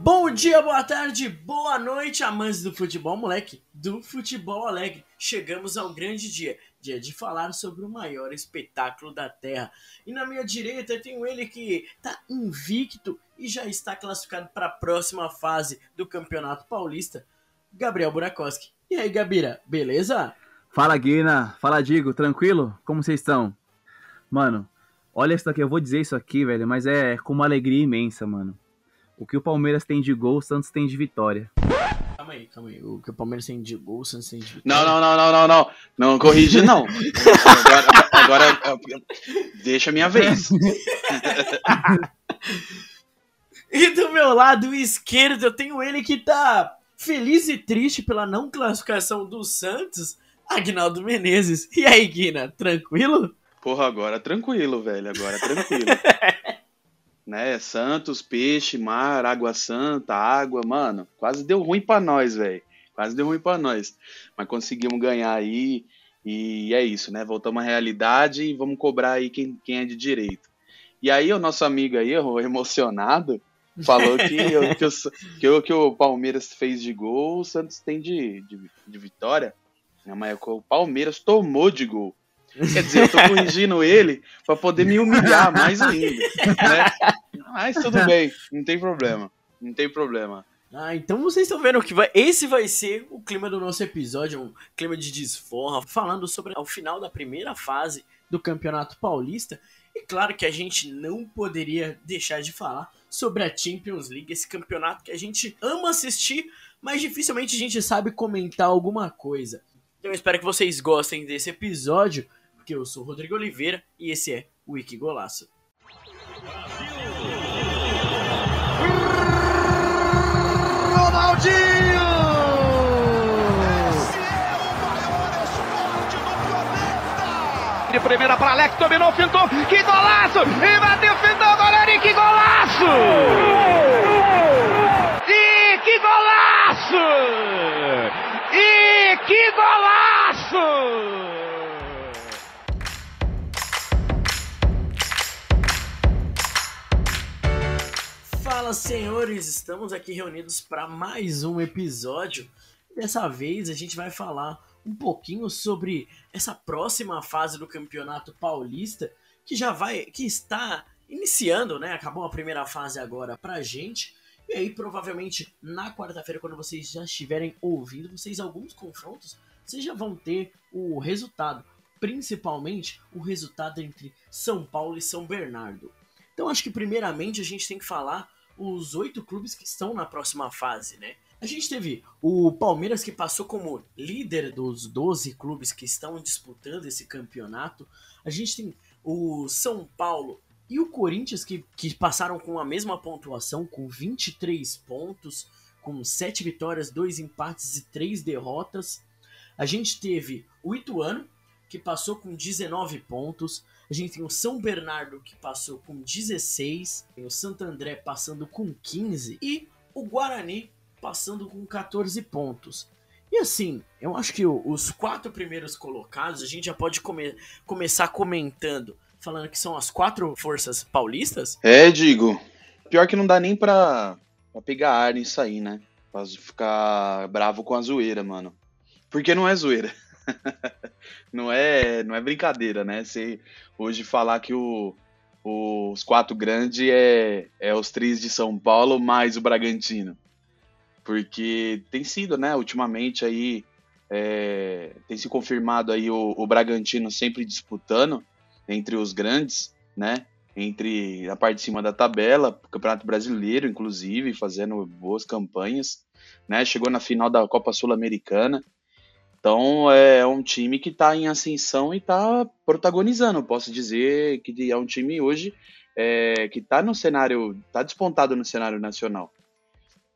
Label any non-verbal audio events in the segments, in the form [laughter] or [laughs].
Bom dia, boa tarde, boa noite, amantes do futebol, moleque, do futebol alegre. Chegamos ao grande dia, de falar sobre o maior espetáculo da Terra. E na minha direita eu tenho ele que tá invicto e já está classificado para a próxima fase do Campeonato Paulista, Gabriel Burakoski. E aí, Gabira, beleza? Fala Guina, fala Digo, tranquilo? Como vocês estão? Mano, olha isso aqui, eu vou dizer isso aqui, velho, mas é com uma alegria imensa, mano. O que o Palmeiras tem de gol, o Santos tem de vitória. Calma aí, calma aí. O que o Palmeiras tem de gol, o Santos tem de. Não, não, não, não, não, não. Não corrige, não. Agora, agora deixa a minha vez. [laughs] E do meu lado esquerdo eu tenho ele que tá feliz e triste pela não classificação do Santos, Agnaldo Menezes. E aí, Guina, tranquilo? Porra, agora tranquilo, velho. Agora tranquilo. [laughs] né? Santos, peixe, mar, água santa, água, mano. Quase deu ruim pra nós, velho. Quase deu ruim pra nós. Mas conseguimos ganhar aí. E é isso, né? Voltamos à realidade e vamos cobrar aí quem, quem é de direito. E aí, o nosso amigo aí, o emocionado, falou que, [laughs] eu- que, o, que, o, que o Palmeiras fez de gol, o Santos tem de, de, de vitória. Mas é o Palmeiras tomou de gol. Quer dizer, eu tô corrigindo ele pra poder me humilhar mais ainda. Né? Mas tudo bem, não tem problema. Não tem problema. Ah, então vocês estão vendo que vai, esse vai ser o clima do nosso episódio, um clima de desforra, falando sobre o final da primeira fase do Campeonato Paulista. E claro que a gente não poderia deixar de falar sobre a Champions League, esse campeonato que a gente ama assistir, mas dificilmente a gente sabe comentar alguma coisa. Então eu espero que vocês gostem desse episódio, porque eu sou Rodrigo Oliveira e esse é o Wiki Golaço. De primeira para Alex, dominou, fintou, que golaço! E bateu, fintou, goleiro, e que golaço! E que golaço! E que golaço! Fala, senhores! Estamos aqui reunidos para mais um episódio. Dessa vez a gente vai falar um pouquinho sobre essa próxima fase do Campeonato Paulista, que já vai, que está iniciando, né? Acabou a primeira fase agora pra gente. E aí, provavelmente, na quarta-feira, quando vocês já estiverem ouvindo, vocês alguns confrontos, vocês já vão ter o resultado. Principalmente o resultado entre São Paulo e São Bernardo. Então acho que primeiramente a gente tem que falar os oito clubes que estão na próxima fase, né? A gente teve o Palmeiras que passou como líder dos 12 clubes que estão disputando esse campeonato. A gente tem o São Paulo e o Corinthians que, que passaram com a mesma pontuação, com 23 pontos, com 7 vitórias, 2 empates e 3 derrotas. A gente teve o Ituano, que passou com 19 pontos. A gente tem o São Bernardo, que passou com 16. Tem o Santo André passando com 15. E o Guarani passando com 14 pontos. E assim, eu acho que os quatro primeiros colocados, a gente já pode come- começar comentando, falando que são as quatro forças paulistas. É, digo. Pior que não dá nem pra, pra pegar ar nisso aí, né? Pra ficar bravo com a zoeira, mano. Porque não é zoeira. [laughs] não é não é brincadeira, né? Você hoje falar que o, os quatro grandes é, é os três de São Paulo mais o Bragantino. Porque tem sido, né, ultimamente aí, é, tem se confirmado aí o, o Bragantino sempre disputando entre os grandes, né? Entre a parte de cima da tabela, Campeonato Brasileiro, inclusive, fazendo boas campanhas, né? Chegou na final da Copa Sul-Americana. Então é um time que está em ascensão e está protagonizando. Posso dizer que é um time hoje é, que está no cenário, está despontado no cenário nacional.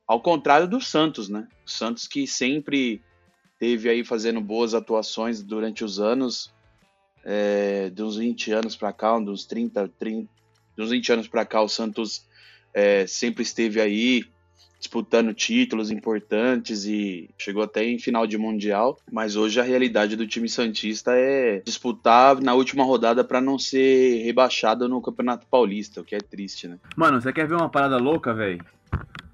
Ao contrário do Santos, né? O Santos que sempre teve aí fazendo boas atuações durante os anos, é, de uns 20 anos para cá, uns 30, 30, de uns 20 anos para cá, o Santos é, sempre esteve aí disputando títulos importantes e chegou até em final de mundial, mas hoje a realidade do time santista é disputar na última rodada para não ser rebaixado no Campeonato Paulista, o que é triste, né? Mano, você quer ver uma parada louca, velho?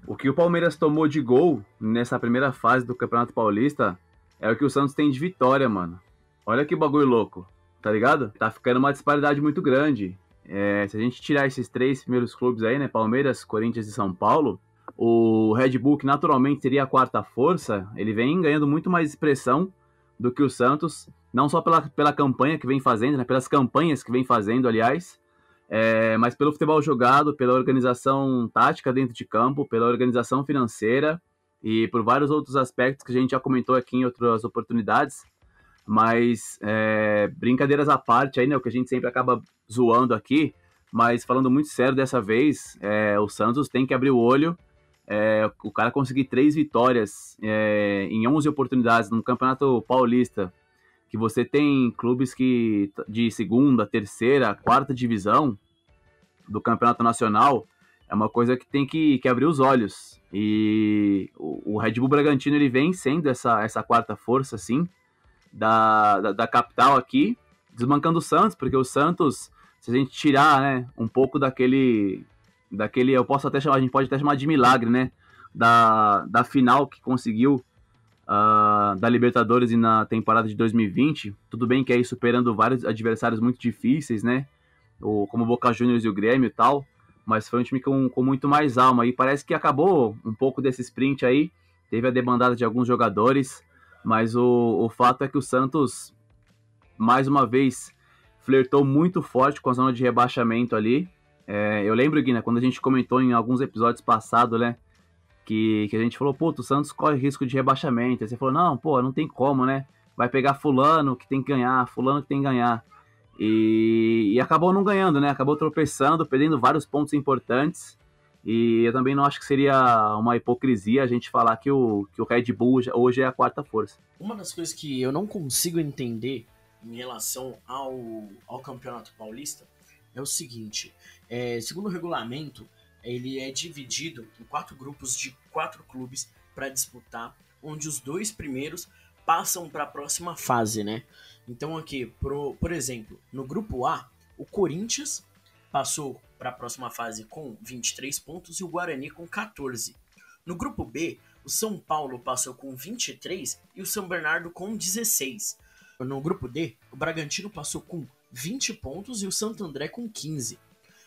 O que o Palmeiras tomou de gol nessa primeira fase do Campeonato Paulista é o que o Santos tem de vitória, mano. Olha que bagulho louco, tá ligado? Tá ficando uma disparidade muito grande. É, se a gente tirar esses três primeiros clubes aí, né? Palmeiras, Corinthians e São Paulo, o Red Bull, que naturalmente seria a quarta força, ele vem ganhando muito mais expressão do que o Santos, não só pela, pela campanha que vem fazendo, né, pelas campanhas que vem fazendo, aliás, é, mas pelo futebol jogado, pela organização tática dentro de campo, pela organização financeira e por vários outros aspectos que a gente já comentou aqui em outras oportunidades. Mas é, brincadeiras à parte aí, né, o que a gente sempre acaba zoando aqui, mas falando muito sério dessa vez, é, o Santos tem que abrir o olho é, o cara conseguir três vitórias é, em 11 oportunidades no Campeonato Paulista, que você tem clubes que de segunda, terceira, quarta divisão do Campeonato Nacional, é uma coisa que tem que, que abrir os olhos. E o, o, Red Bull Bragantino ele vem sendo essa, essa quarta força, assim, da, da, da capital aqui, desmancando o Santos, porque o Santos, se a gente tirar né, um pouco daquele daquele, eu posso até chamar, a gente pode até chamar de milagre, né? Da, da final que conseguiu uh, da Libertadores e na temporada de 2020. Tudo bem que aí superando vários adversários muito difíceis, né? O, como o Boca Juniors e o Grêmio e tal. Mas foi um time com, com muito mais alma. E parece que acabou um pouco desse sprint aí. Teve a demandada de alguns jogadores. Mas o, o fato é que o Santos, mais uma vez, flertou muito forte com a zona de rebaixamento ali. É, eu lembro, Guina, quando a gente comentou em alguns episódios passados, né? Que, que a gente falou, pô, o Santos corre risco de rebaixamento. Aí você falou, não, pô, não tem como, né? Vai pegar fulano que tem que ganhar, fulano que tem que ganhar. E, e acabou não ganhando, né? Acabou tropeçando, perdendo vários pontos importantes. E eu também não acho que seria uma hipocrisia a gente falar que o, que o Red Bull hoje é a quarta força. Uma das coisas que eu não consigo entender em relação ao, ao Campeonato Paulista é o seguinte: é, segundo o regulamento, ele é dividido em quatro grupos de quatro clubes para disputar, onde os dois primeiros passam para a próxima fase, né? Então aqui, pro, por exemplo, no grupo A, o Corinthians passou para a próxima fase com 23 pontos e o Guarani com 14. No grupo B, o São Paulo passou com 23 e o São Bernardo com 16. No grupo D, o Bragantino passou com 20 pontos e o Santo André com 15.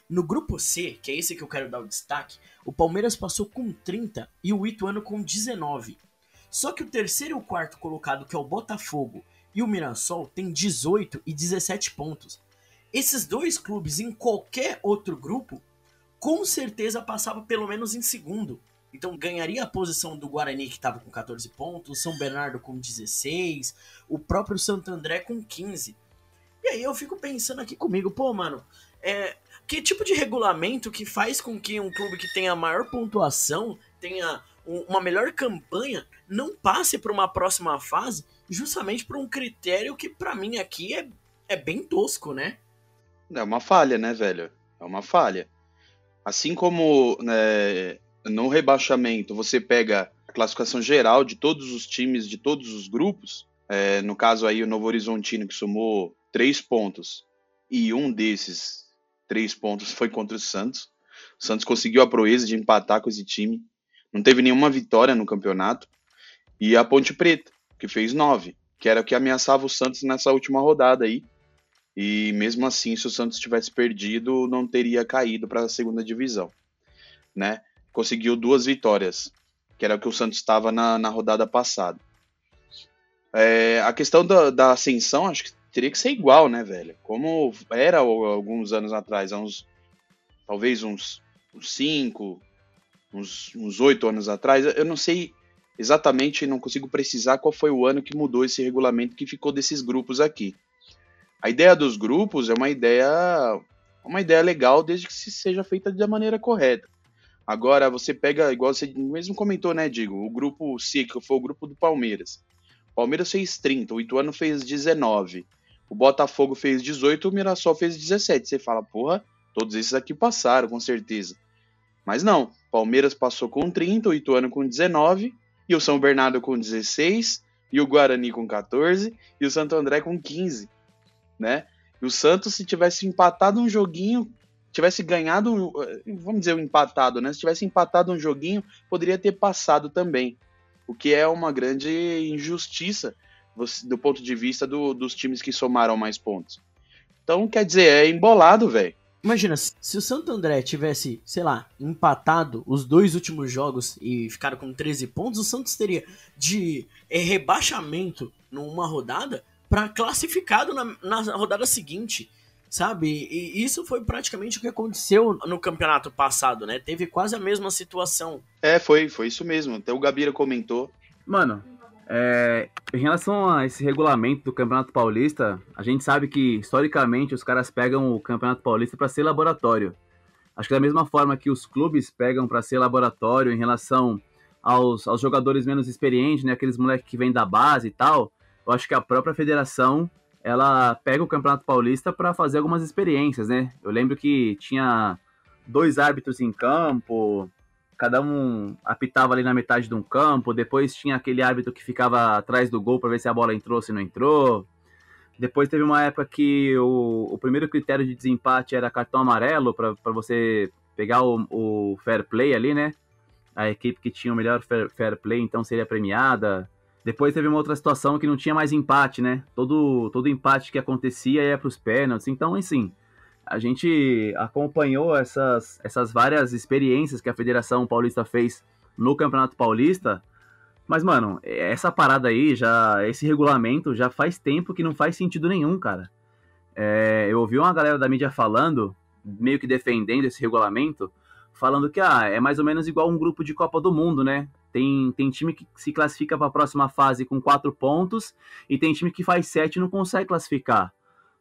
No grupo C, que é esse que eu quero dar o destaque, o Palmeiras passou com 30 e o Ituano com 19. Só que o terceiro e o quarto colocado, que é o Botafogo e o Mirassol, tem 18 e 17 pontos. Esses dois clubes em qualquer outro grupo, com certeza passava pelo menos em segundo. Então ganharia a posição do Guarani, que estava com 14 pontos, São Bernardo com 16, o próprio Santo André com 15. E aí eu fico pensando aqui comigo, pô, mano, é, que tipo de regulamento que faz com que um clube que tenha maior pontuação, tenha um, uma melhor campanha, não passe para uma próxima fase, justamente por um critério que para mim aqui é, é bem tosco, né? É uma falha, né, velho? É uma falha. Assim como né, no rebaixamento você pega a classificação geral de todos os times de todos os grupos, é, no caso aí o Novo Horizontino que somou três pontos e um desses três pontos foi contra o Santos. O Santos conseguiu a proeza de empatar com esse time. Não teve nenhuma vitória no campeonato. E a Ponte Preta, que fez nove, que era o que ameaçava o Santos nessa última rodada aí. E mesmo assim, se o Santos tivesse perdido, não teria caído para a segunda divisão, né? Conseguiu duas vitórias, que era o que o Santos estava na, na rodada passada. É, a questão da, da ascensão, acho que teria que ser igual, né, velho? Como era alguns anos atrás, há uns, talvez uns, cinco, uns, uns oito anos atrás. Eu não sei exatamente, não consigo precisar qual foi o ano que mudou esse regulamento que ficou desses grupos aqui. A ideia dos grupos é uma ideia, uma ideia legal desde que se seja feita da maneira correta. Agora, você pega, igual você mesmo comentou, né, Digo, o grupo C, que foi o grupo do Palmeiras. Palmeiras fez 30, o Ituano fez 19, o Botafogo fez 18, o Mirassol fez 17. Você fala, porra, todos esses aqui passaram, com certeza. Mas não, Palmeiras passou com 30, o Ituano com 19, e o São Bernardo com 16, e o Guarani com 14, e o Santo André com 15, né? E o Santos, se tivesse empatado um joguinho, tivesse ganhado, vamos dizer, um empatado, né? Se tivesse empatado um joguinho, poderia ter passado também o que é uma grande injustiça do ponto de vista do, dos times que somaram mais pontos. Então, quer dizer, é embolado, velho. Imagina, se o Santo André tivesse, sei lá, empatado os dois últimos jogos e ficaram com 13 pontos, o Santos teria de é, rebaixamento numa rodada para classificado na, na rodada seguinte sabe? E isso foi praticamente o que aconteceu no campeonato passado, né? Teve quase a mesma situação. É, foi, foi isso mesmo. Até o Gabira comentou. Mano, é, em relação a esse regulamento do Campeonato Paulista, a gente sabe que historicamente os caras pegam o Campeonato Paulista para ser laboratório. Acho que da mesma forma que os clubes pegam para ser laboratório em relação aos, aos jogadores menos experientes, né, aqueles moleques que vêm da base e tal, eu acho que a própria federação ela pega o Campeonato Paulista para fazer algumas experiências, né? Eu lembro que tinha dois árbitros em campo, cada um apitava ali na metade de um campo, depois tinha aquele árbitro que ficava atrás do gol para ver se a bola entrou ou se não entrou. Depois teve uma época que o, o primeiro critério de desempate era cartão amarelo para você pegar o, o, fair play ali, né? A equipe que tinha o melhor fair, fair play então seria premiada. Depois teve uma outra situação que não tinha mais empate, né? Todo, todo empate que acontecia ia para os pênaltis. Então, assim, a gente acompanhou essas, essas várias experiências que a Federação Paulista fez no Campeonato Paulista. Mas, mano, essa parada aí, já esse regulamento já faz tempo que não faz sentido nenhum, cara. É, eu ouvi uma galera da mídia falando, meio que defendendo esse regulamento, falando que ah, é mais ou menos igual um grupo de Copa do Mundo, né? Tem, tem time que se classifica para a próxima fase com quatro pontos e tem time que faz sete e não consegue classificar.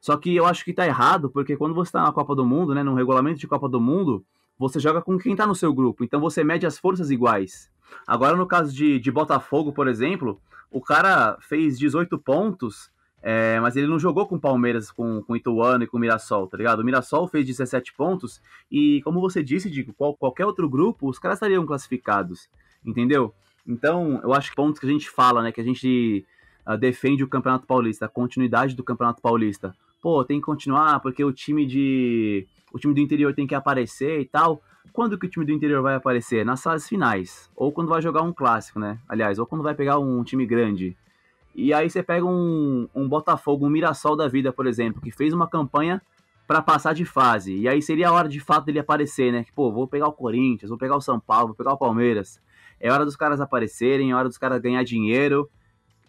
Só que eu acho que tá errado, porque quando você está na Copa do Mundo, né, no regulamento de Copa do Mundo, você joga com quem está no seu grupo, então você mede as forças iguais. Agora, no caso de, de Botafogo, por exemplo, o cara fez 18 pontos, é, mas ele não jogou com Palmeiras, com, com Ituano e com Mirassol, tá ligado? O Mirassol fez 17 pontos e, como você disse, Dico, qual, qualquer outro grupo, os caras estariam classificados entendeu? Então, eu acho que pontos que a gente fala, né, que a gente uh, defende o Campeonato Paulista, a continuidade do Campeonato Paulista. Pô, tem que continuar porque o time de o time do interior tem que aparecer e tal. Quando que o time do interior vai aparecer? Nas fases finais, ou quando vai jogar um clássico, né? Aliás, ou quando vai pegar um time grande. E aí você pega um, um Botafogo, um Mirassol da vida, por exemplo, que fez uma campanha para passar de fase. E aí seria a hora de fato dele aparecer, né? Que, pô, vou pegar o Corinthians, vou pegar o São Paulo, vou pegar o Palmeiras. É hora dos caras aparecerem, é hora dos caras ganhar dinheiro.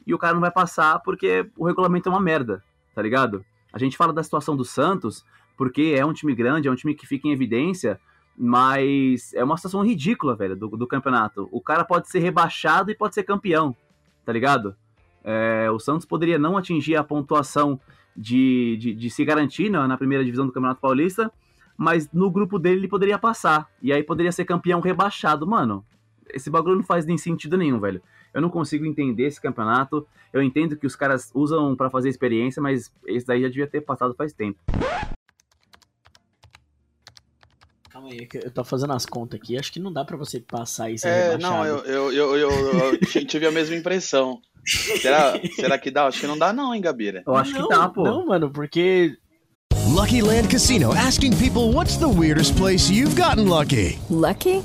E o cara não vai passar porque o regulamento é uma merda, tá ligado? A gente fala da situação do Santos porque é um time grande, é um time que fica em evidência, mas é uma situação ridícula, velho, do, do campeonato. O cara pode ser rebaixado e pode ser campeão, tá ligado? É, o Santos poderia não atingir a pontuação de, de, de se garantir na, na primeira divisão do Campeonato Paulista, mas no grupo dele ele poderia passar. E aí poderia ser campeão rebaixado. Mano, esse bagulho não faz nem sentido nenhum, velho. Eu não consigo entender esse campeonato. Eu entendo que os caras usam para fazer experiência, mas esse daí já devia ter passado faz tempo. Calma aí, eu tô fazendo as contas aqui. Acho que não dá para você passar isso. É, não, eu, eu, eu, eu, [laughs] tive a mesma impressão. Será, será que dá? Acho que não dá, não, hein, Gabira? Eu acho não, que dá, pô. Não, mano, porque Lucky Land Casino asking people what's the weirdest place you've gotten lucky? Lucky?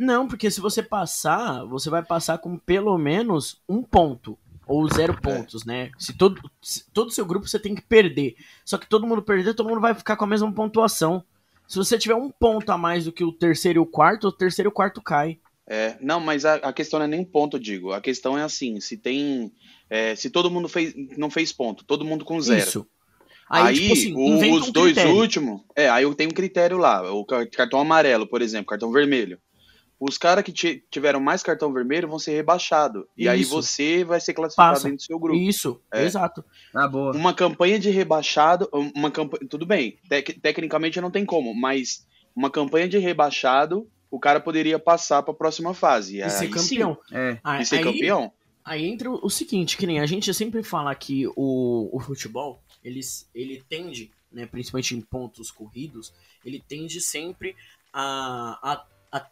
Não, porque se você passar, você vai passar com pelo menos um ponto. Ou zero pontos, né? Se todo se todo seu grupo você tem que perder. Só que todo mundo perder, todo mundo vai ficar com a mesma pontuação. Se você tiver um ponto a mais do que o terceiro e o quarto, o terceiro e o quarto cai. É, não, mas a, a questão não é nem ponto, digo. A questão é assim, se tem. é, se todo mundo fez, não fez ponto, todo mundo com zero. Isso. Aí, Aí, tipo assim, o- os um dois últimos. É, aí eu tenho um critério lá. O ca- cartão amarelo, por exemplo, cartão vermelho. Os caras que ti- tiveram mais cartão vermelho vão ser rebaixados. E aí você vai ser classificado Passa. dentro do seu grupo. Isso, É. exato. Na boa. Uma campanha de rebaixado, uma campanha, tudo bem, tec- tecnicamente não tem como, mas uma campanha de rebaixado, o cara poderia passar para a próxima fase. E ser aí campeão. É. Aí, e ser aí- campeão. Aí entra o seguinte, que nem a gente sempre fala que o, o futebol, eles, ele tende, né, principalmente em pontos corridos, ele tende sempre a, a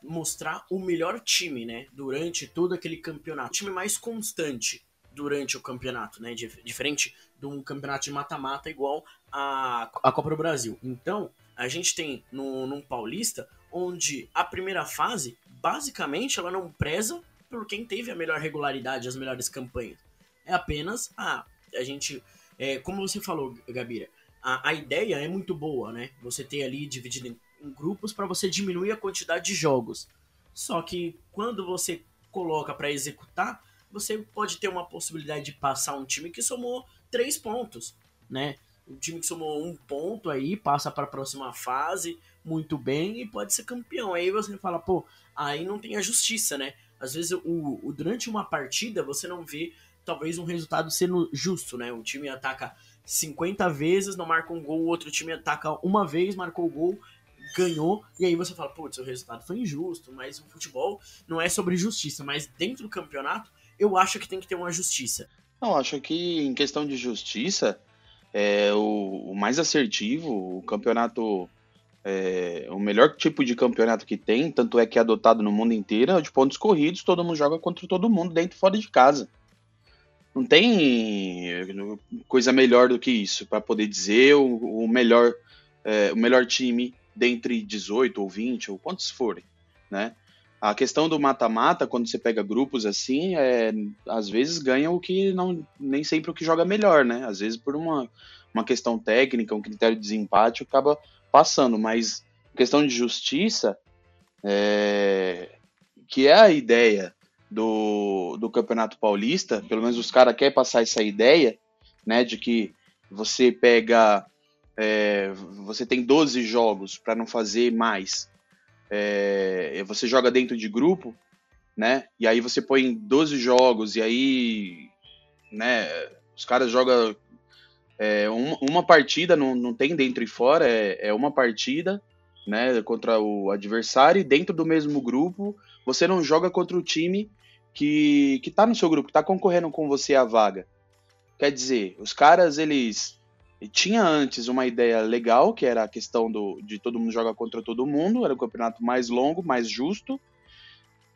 mostrar o melhor time, né, durante todo aquele campeonato. O time mais constante durante o campeonato, né, dif- diferente de um campeonato de mata-mata igual a, a Copa do Brasil. Então, a gente tem no, num Paulista, onde a primeira fase, basicamente, ela não preza por quem teve a melhor regularidade, as melhores campanhas. É apenas, ah, a gente, é, como você falou, Gabira, a, a ideia é muito boa, né? Você ter ali dividido em, em grupos para você diminuir a quantidade de jogos. Só que quando você coloca para executar, você pode ter uma possibilidade de passar um time que somou três pontos, né? Um time que somou um ponto aí passa para a próxima fase muito bem e pode ser campeão. Aí você fala, pô, aí não tem a justiça, né? Às vezes o, o- durante uma partida você não vê talvez um resultado sendo justo, né? O time ataca 50 vezes, não marca um gol, o outro time ataca uma vez, marcou o gol, ganhou, e aí você fala, putz, o resultado foi injusto, mas o futebol não é sobre justiça, mas dentro do campeonato eu acho que tem que ter uma justiça. Não, acho que em questão de justiça, é o, o mais assertivo, o campeonato, é, o melhor tipo de campeonato que tem, tanto é que é adotado no mundo inteiro, é de pontos corridos, todo mundo joga contra todo mundo dentro e fora de casa. Não tem é, coisa melhor do que isso para poder dizer o, o melhor é, o melhor time dentre 18 ou 20 ou quantos forem, né? A questão do mata-mata, quando você pega grupos assim, é, às vezes ganha o que não nem sempre o que joga melhor, né? Às vezes por uma, uma questão técnica, um critério de desempate, acaba passando, mas questão de justiça, é, que é a ideia do, do Campeonato Paulista, pelo menos os caras querem passar essa ideia, né, de que você pega, é, você tem 12 jogos para não fazer mais, é, você joga dentro de grupo, né, e aí você põe 12 jogos, e aí, né, os caras jogam é, uma, uma partida, não, não tem dentro e fora, é, é uma partida, né, contra o adversário, e dentro do mesmo grupo, você não joga contra o time que, que tá no seu grupo, que tá concorrendo com você a vaga. Quer dizer, os caras, eles tinha antes uma ideia legal, que era a questão do, de todo mundo jogar contra todo mundo, era o campeonato mais longo, mais justo.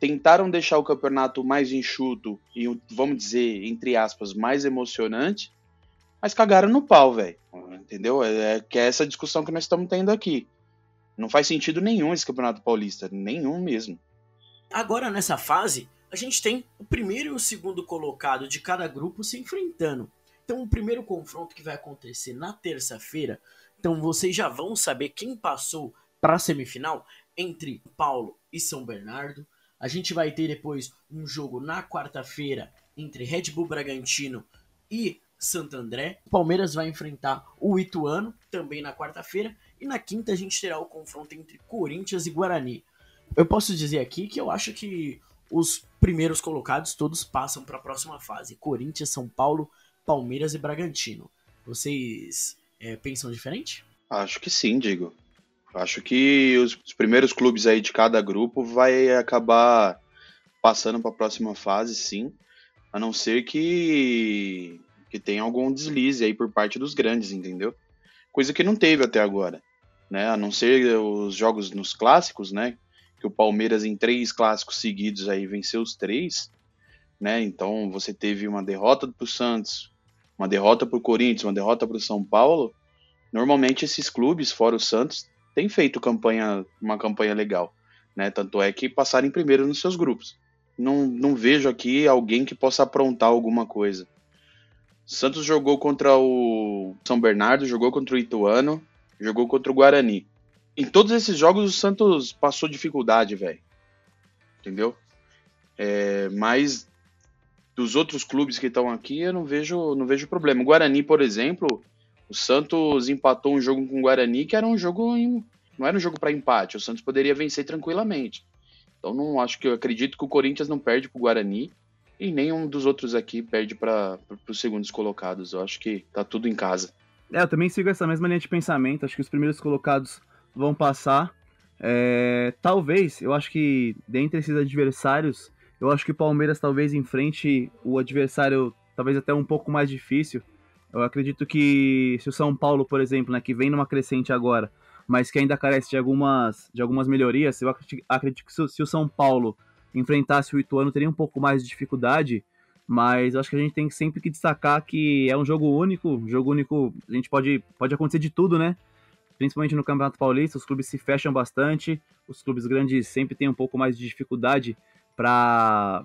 Tentaram deixar o campeonato mais enxuto e, vamos dizer, entre aspas, mais emocionante, mas cagaram no pau, velho. Entendeu? É, é que é essa discussão que nós estamos tendo aqui. Não faz sentido nenhum esse campeonato paulista, nenhum mesmo. Agora nessa fase, a gente tem o primeiro e o segundo colocado de cada grupo se enfrentando. Então o primeiro confronto que vai acontecer na terça-feira, então vocês já vão saber quem passou para a semifinal entre Paulo e São Bernardo. A gente vai ter depois um jogo na quarta-feira entre Red Bull Bragantino e Santo André. Palmeiras vai enfrentar o Ituano também na quarta-feira e na quinta a gente terá o confronto entre Corinthians e Guarani. Eu posso dizer aqui que eu acho que os primeiros colocados todos passam para a próxima fase: Corinthians, São Paulo, Palmeiras e Bragantino. Vocês é, pensam diferente? Acho que sim, digo. Acho que os, os primeiros clubes aí de cada grupo vai acabar passando para a próxima fase, sim. A não ser que que tenha algum deslize aí por parte dos grandes, entendeu? Coisa que não teve até agora, né? A não ser os jogos nos clássicos, né? Que o Palmeiras em três clássicos seguidos aí venceu os três, né? Então você teve uma derrota para o Santos, uma derrota para o Corinthians, uma derrota para o São Paulo. Normalmente esses clubes, fora o Santos, têm feito campanha, uma campanha legal, né? Tanto é que passaram em primeiro nos seus grupos. Não, não vejo aqui alguém que possa aprontar alguma coisa. Santos jogou contra o São Bernardo, jogou contra o Ituano, jogou contra o Guarani. Em todos esses jogos o Santos passou dificuldade, velho. Entendeu? É, mas dos outros clubes que estão aqui, eu não vejo, não vejo problema. O Guarani, por exemplo, o Santos empatou um jogo com o Guarani que era um jogo em, não era um jogo para empate. O Santos poderia vencer tranquilamente. Então não acho que eu acredito que o Corinthians não perde para o Guarani e nenhum dos outros aqui perde para os segundos colocados. Eu acho que tá tudo em casa. É, eu também sigo essa mesma linha de pensamento. Acho que os primeiros colocados vão passar. É, talvez, eu acho que dentre esses adversários, eu acho que o Palmeiras talvez enfrente o adversário talvez até um pouco mais difícil. Eu acredito que se o São Paulo, por exemplo, né, que vem numa crescente agora, mas que ainda carece de algumas, de algumas melhorias, eu acredito, que se, o São Paulo enfrentasse o Ituano teria um pouco mais de dificuldade, mas acho que a gente tem sempre que destacar que é um jogo único, jogo único, a gente pode, pode acontecer de tudo, né? Principalmente no Campeonato Paulista, os clubes se fecham bastante, os clubes grandes sempre têm um pouco mais de dificuldade para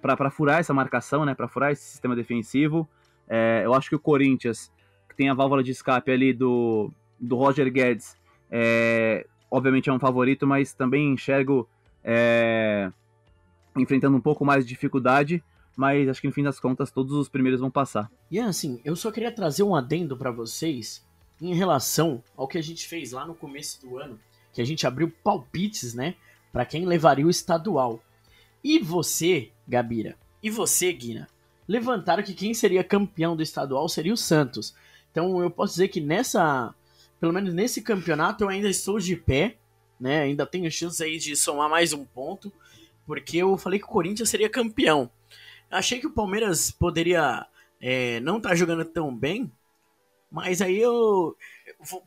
para furar essa marcação, né? Para furar esse sistema defensivo. É, eu acho que o Corinthians, que tem a válvula de escape ali do, do Roger Guedes, é, obviamente é um favorito, mas também enxergo é, enfrentando um pouco mais de dificuldade, mas acho que no fim das contas todos os primeiros vão passar. E assim, eu só queria trazer um adendo para vocês em relação ao que a gente fez lá no começo do ano, que a gente abriu palpites, né, para quem levaria o estadual. E você, Gabira, e você, Guina, levantaram que quem seria campeão do estadual seria o Santos. Então eu posso dizer que nessa, pelo menos nesse campeonato eu ainda estou de pé, né? Ainda tenho chance aí de somar mais um ponto porque eu falei que o Corinthians seria campeão. Achei que o Palmeiras poderia é, não estar tá jogando tão bem, mas aí eu,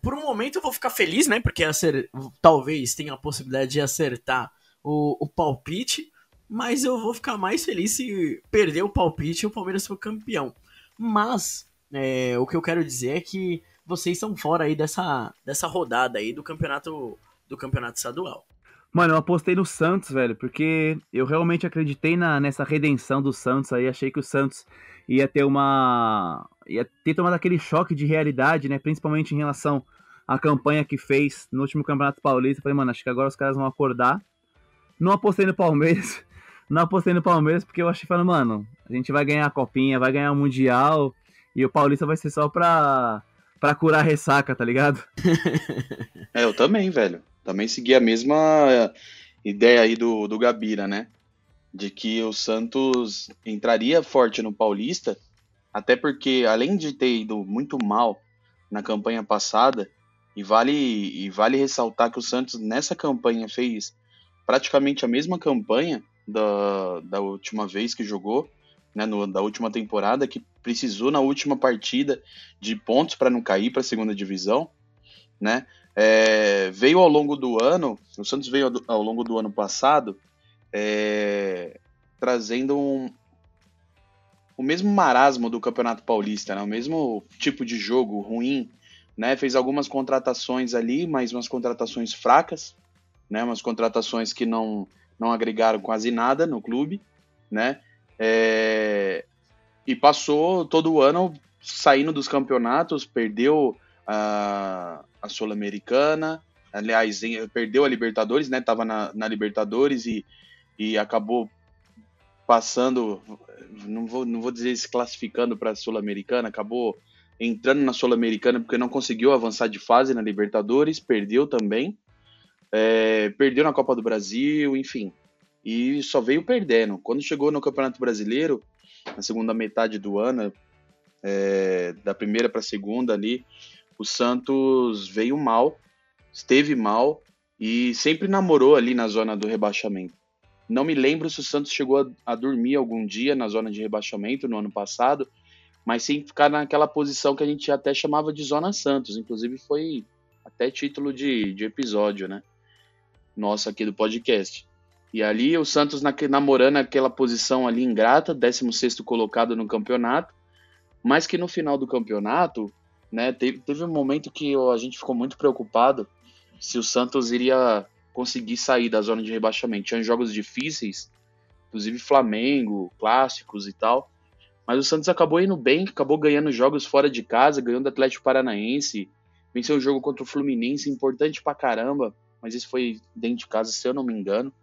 por um momento eu vou ficar feliz, né? Porque acer, talvez tenha a possibilidade de acertar o, o palpite, mas eu vou ficar mais feliz se perder o palpite e o Palmeiras for campeão. Mas é, o que eu quero dizer é que vocês estão fora aí dessa, dessa rodada aí do campeonato do campeonato estadual. Mano, eu apostei no Santos, velho, porque eu realmente acreditei na, nessa redenção do Santos aí. Achei que o Santos ia ter uma. ia ter tomado aquele choque de realidade, né? Principalmente em relação à campanha que fez no último Campeonato Paulista. Falei, mano, acho que agora os caras vão acordar. Não apostei no Palmeiras. Não apostei no Palmeiras porque eu achei, falando, mano, a gente vai ganhar a copinha, vai ganhar o Mundial. E o Paulista vai ser só pra, pra curar ressaca, tá ligado? [laughs] é, eu também, velho também segui a mesma ideia aí do, do Gabira, né? De que o Santos entraria forte no Paulista, até porque, além de ter ido muito mal na campanha passada, e vale, e vale ressaltar que o Santos nessa campanha fez praticamente a mesma campanha da, da última vez que jogou, né, no, da última temporada, que precisou na última partida de pontos para não cair para a segunda divisão, né? É, veio ao longo do ano, o Santos veio ao, longo do ano passado é, trazendo um, o mesmo marasmo do Campeonato Paulista, né? o mesmo tipo de jogo ruim. Né? Fez algumas contratações ali, mas umas contratações fracas, né? umas contratações que não, não agregaram quase nada no clube. Né? É, e passou todo o ano saindo dos campeonatos, perdeu a, a Sul-Americana, aliás, perdeu a Libertadores, né? Tava na, na Libertadores e, e acabou passando, não vou, não vou dizer se classificando para a Sul-Americana, acabou entrando na Sul-Americana porque não conseguiu avançar de fase na Libertadores, perdeu também, é, perdeu na Copa do Brasil, enfim, e só veio perdendo. Quando chegou no Campeonato Brasileiro, na segunda metade do ano, é, da primeira para a segunda ali, o Santos veio mal, esteve mal e sempre namorou ali na zona do rebaixamento. Não me lembro se o Santos chegou a, a dormir algum dia na zona de rebaixamento no ano passado, mas sem ficar naquela posição que a gente até chamava de Zona Santos. Inclusive foi até título de, de episódio, né? Nosso aqui do podcast. E ali o Santos na, namorando aquela posição ali ingrata, 16 colocado no campeonato, mas que no final do campeonato, né, teve, teve um momento que a gente ficou muito preocupado se o Santos iria conseguir sair da zona de rebaixamento. Tinha jogos difíceis, inclusive Flamengo, clássicos e tal. Mas o Santos acabou indo bem, acabou ganhando jogos fora de casa, ganhando Atlético Paranaense, venceu o jogo contra o Fluminense, importante pra caramba, mas isso foi dentro de casa, se eu não me engano.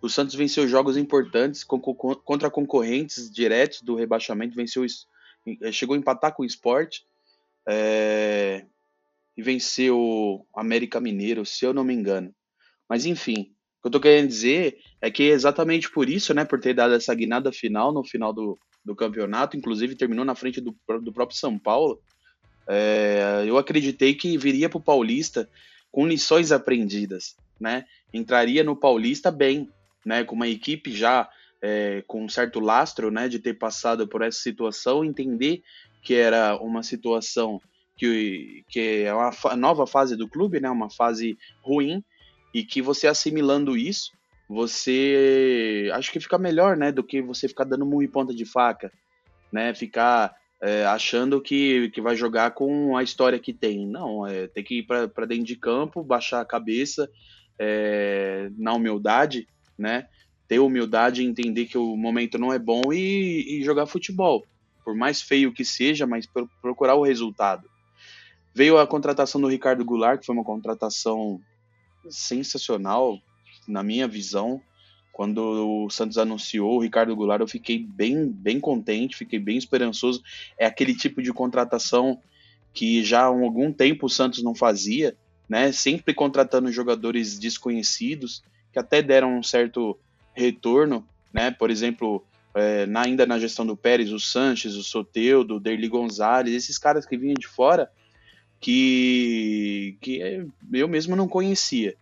O Santos venceu jogos importantes contra concorrentes diretos do rebaixamento, venceu, chegou a empatar com o Sport é, e venceu o América Mineiro, se eu não me engano. Mas enfim, o que eu tô querendo dizer é que é exatamente por isso, né, por ter dado essa guinada final no final do, do campeonato, inclusive terminou na frente do, do próprio São Paulo, é, eu acreditei que viria para o Paulista com lições aprendidas, né? Entraria no Paulista bem, né? Com uma equipe já é, com um certo lastro, né? De ter passado por essa situação, entender que era uma situação que, que é uma nova fase do clube, né? Uma fase ruim e que você assimilando isso, você acho que fica melhor, né? Do que você ficar dando murro e ponta de faca, né? Ficar é, achando que, que vai jogar com a história que tem. Não, é, tem que ir para dentro de campo, baixar a cabeça é, na humildade, né? Ter humildade entender que o momento não é bom e, e jogar futebol. Por mais feio que seja, mas procurar o resultado. Veio a contratação do Ricardo Goulart, que foi uma contratação sensacional, na minha visão. Quando o Santos anunciou o Ricardo Goulart, eu fiquei bem, bem contente, fiquei bem esperançoso. É aquele tipo de contratação que já há algum tempo o Santos não fazia, né? Sempre contratando jogadores desconhecidos, que até deram um certo retorno, né? Por exemplo, é, na, ainda na gestão do Pérez, o Sanches, o Soteudo, o Derli Gonzalez, esses caras que vinham de fora, que, que eu mesmo não conhecia.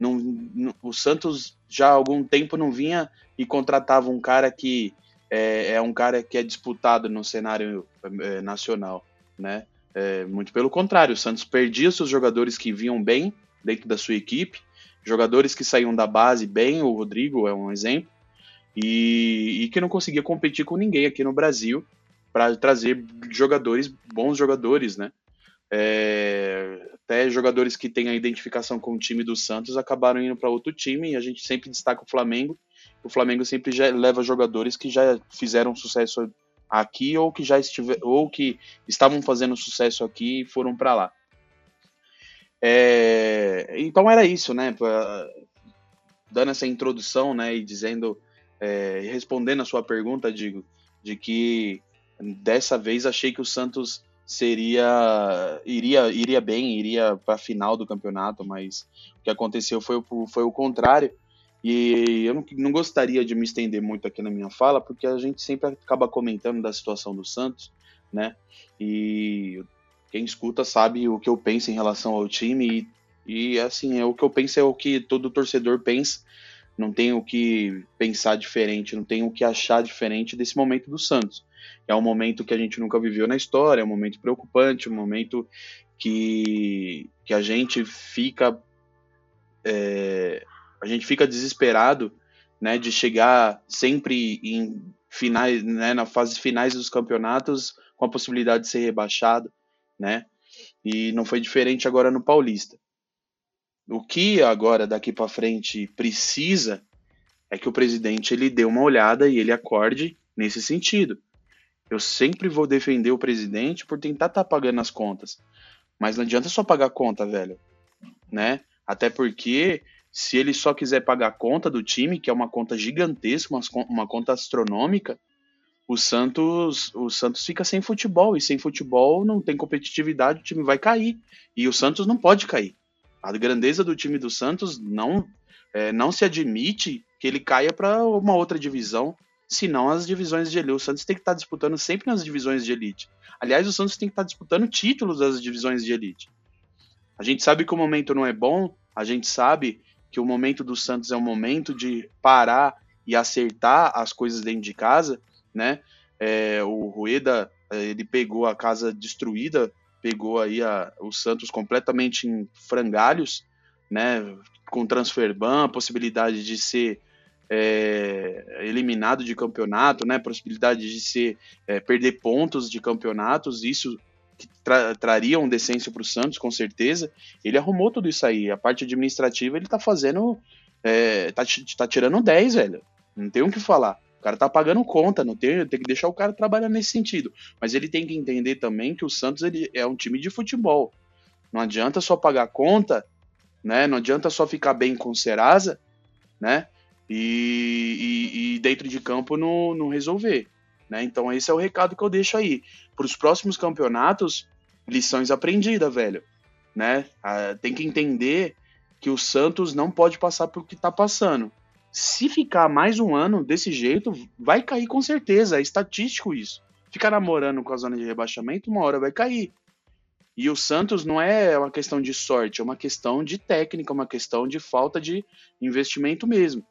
Não, não, o Santos já há algum tempo não vinha e contratava um cara que é, é um cara que é disputado no cenário é, nacional, né? É, muito pelo contrário, o Santos perdia seus jogadores que vinham bem dentro da sua equipe, jogadores que saíam da base bem, o Rodrigo é um exemplo, e, e que não conseguia competir com ninguém aqui no Brasil para trazer jogadores, bons jogadores, né? É, até jogadores que têm a identificação com o time do Santos acabaram indo para outro time e a gente sempre destaca o Flamengo. O Flamengo sempre leva jogadores que já fizeram sucesso aqui ou que já estiver, ou que estavam fazendo sucesso aqui e foram para lá. É, então era isso, né? Dando essa introdução, né, e dizendo, é, respondendo a sua pergunta, digo, de que dessa vez achei que o Santos seria iria iria bem, iria para a final do campeonato, mas o que aconteceu foi, foi o contrário. E eu não, não, gostaria de me estender muito aqui na minha fala, porque a gente sempre acaba comentando da situação do Santos, né? E quem escuta sabe o que eu penso em relação ao time e, e assim, é o que eu penso é o que todo torcedor pensa. Não tem o que pensar diferente, não tem o que achar diferente desse momento do Santos. É um momento que a gente nunca viveu na história, é um momento preocupante, um momento que, que a gente fica é, a gente fica desesperado né, de chegar sempre em finais, né, na fase finais dos campeonatos com a possibilidade de ser rebaixado, né? E não foi diferente agora no Paulista. O que agora daqui para frente precisa é que o presidente ele dê uma olhada e ele acorde nesse sentido. Eu sempre vou defender o presidente por tentar estar tá pagando as contas. Mas não adianta só pagar a conta, velho. Né? Até porque se ele só quiser pagar a conta do time, que é uma conta gigantesca, uma, conta astronômica, o Santos, o Santos fica sem futebol e sem futebol não tem competitividade, o time vai cair. E o Santos não pode cair. A grandeza do time do Santos não é, não se admite que ele caia para uma outra divisão se não as divisões de elite. O Santos tem que estar tá disputando sempre nas divisões de elite. Aliás, o Santos tem que estar tá disputando títulos das divisões de elite. A gente sabe que o momento não é bom, a gente sabe que o momento do Santos é um momento de parar e acertar as coisas dentro de casa, né? É, o Rueda ele pegou a casa destruída, pegou aí a, o Santos completamente em frangalhos, né? Com transfer ban, possibilidade de ser é, eliminado de campeonato, né? Possibilidade de ser é, perder pontos de campeonatos, isso tra traria um decêncio para o Santos, com certeza. Ele arrumou tudo isso aí. A parte administrativa ele tá fazendo. É, tá, tá tirando 10, velho. Não tem o que falar. O cara tá pagando conta, não tem, tem que deixar o cara trabalhar nesse sentido. Mas ele tem que entender também que o Santos ele é um time de futebol. Não adianta só pagar conta, né? Não adianta só ficar bem com o Serasa, né? E, e, e dentro de campo não, não resolver. Né? Então esse é o recado que eu deixo aí. Para os próximos campeonatos, lições aprendidas, velho. Né? Ah, tem que entender que o Santos não pode passar pelo que está passando. Se ficar mais um ano desse jeito, vai cair com certeza. É estatístico isso. Ficar namorando com a zona de rebaixamento, uma hora vai cair. E o Santos não é uma questão de sorte, é uma questão de técnica, uma questão de falta de investimento mesmo.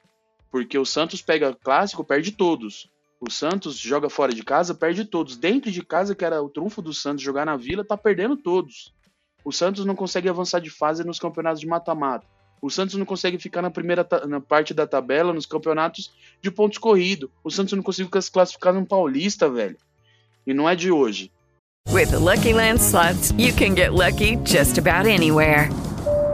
Porque o Santos pega clássico, perde todos. O Santos joga fora de casa, perde todos. Dentro de casa, que era o trunfo do Santos jogar na Vila, tá perdendo todos. O Santos não consegue avançar de fase nos campeonatos de mata-mata. O Santos não consegue ficar na primeira na parte da tabela nos campeonatos de pontos corridos. O Santos não conseguiu se classificar no Paulista, velho. E não é de hoje. With the Lucky Land slots, you can get lucky just about anywhere.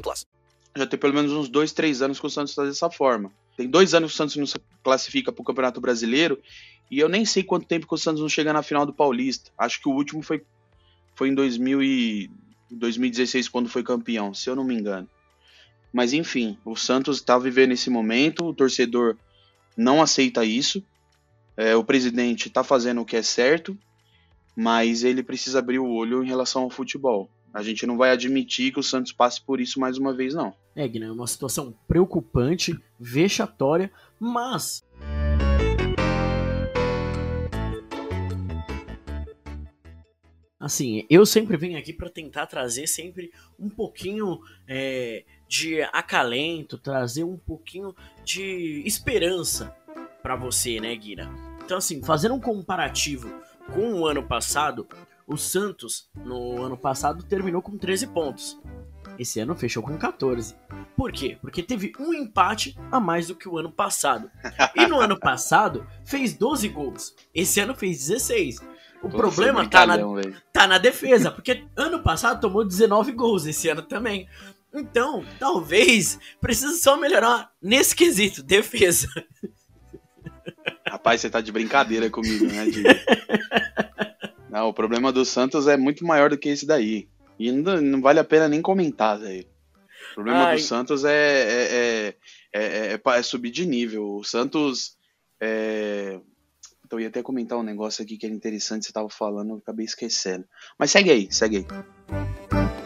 plus. Já tem pelo menos uns dois, três anos que o Santos está dessa forma. Tem dois anos que o Santos não se classifica para o Campeonato Brasileiro e eu nem sei quanto tempo que o Santos não chega na final do Paulista. Acho que o último foi, foi em 2000 e 2016 quando foi campeão, se eu não me engano. Mas enfim, o Santos está vivendo esse momento, o torcedor não aceita isso. É, o presidente está fazendo o que é certo, mas ele precisa abrir o olho em relação ao futebol. A gente não vai admitir que o Santos passe por isso mais uma vez, não. É, Guilherme, é uma situação preocupante, vexatória, mas. Assim, eu sempre venho aqui para tentar trazer sempre um pouquinho é, de acalento, trazer um pouquinho de esperança para você, né, Guira? Então, assim, fazendo um comparativo com o ano passado, o Santos, no ano passado, terminou com 13 pontos. Esse ano fechou com 14. Por quê? Porque teve um empate a mais do que o ano passado. E no ano [laughs] passado fez 12 gols. Esse ano fez 16. O Todo problema tá na, tá na defesa, porque ano passado tomou 19 gols, esse ano também. Então, talvez precise só melhorar nesse quesito, defesa. Rapaz, você tá de brincadeira comigo, né, Di? [laughs] Não, o problema do Santos é muito maior do que esse daí. E não, não vale a pena nem comentar, velho. O problema Ai. do Santos é, é, é, é, é é subir de nível. O Santos. É... Então, eu ia até comentar um negócio aqui que era interessante, você tava falando, eu acabei esquecendo. Mas segue aí, segue aí.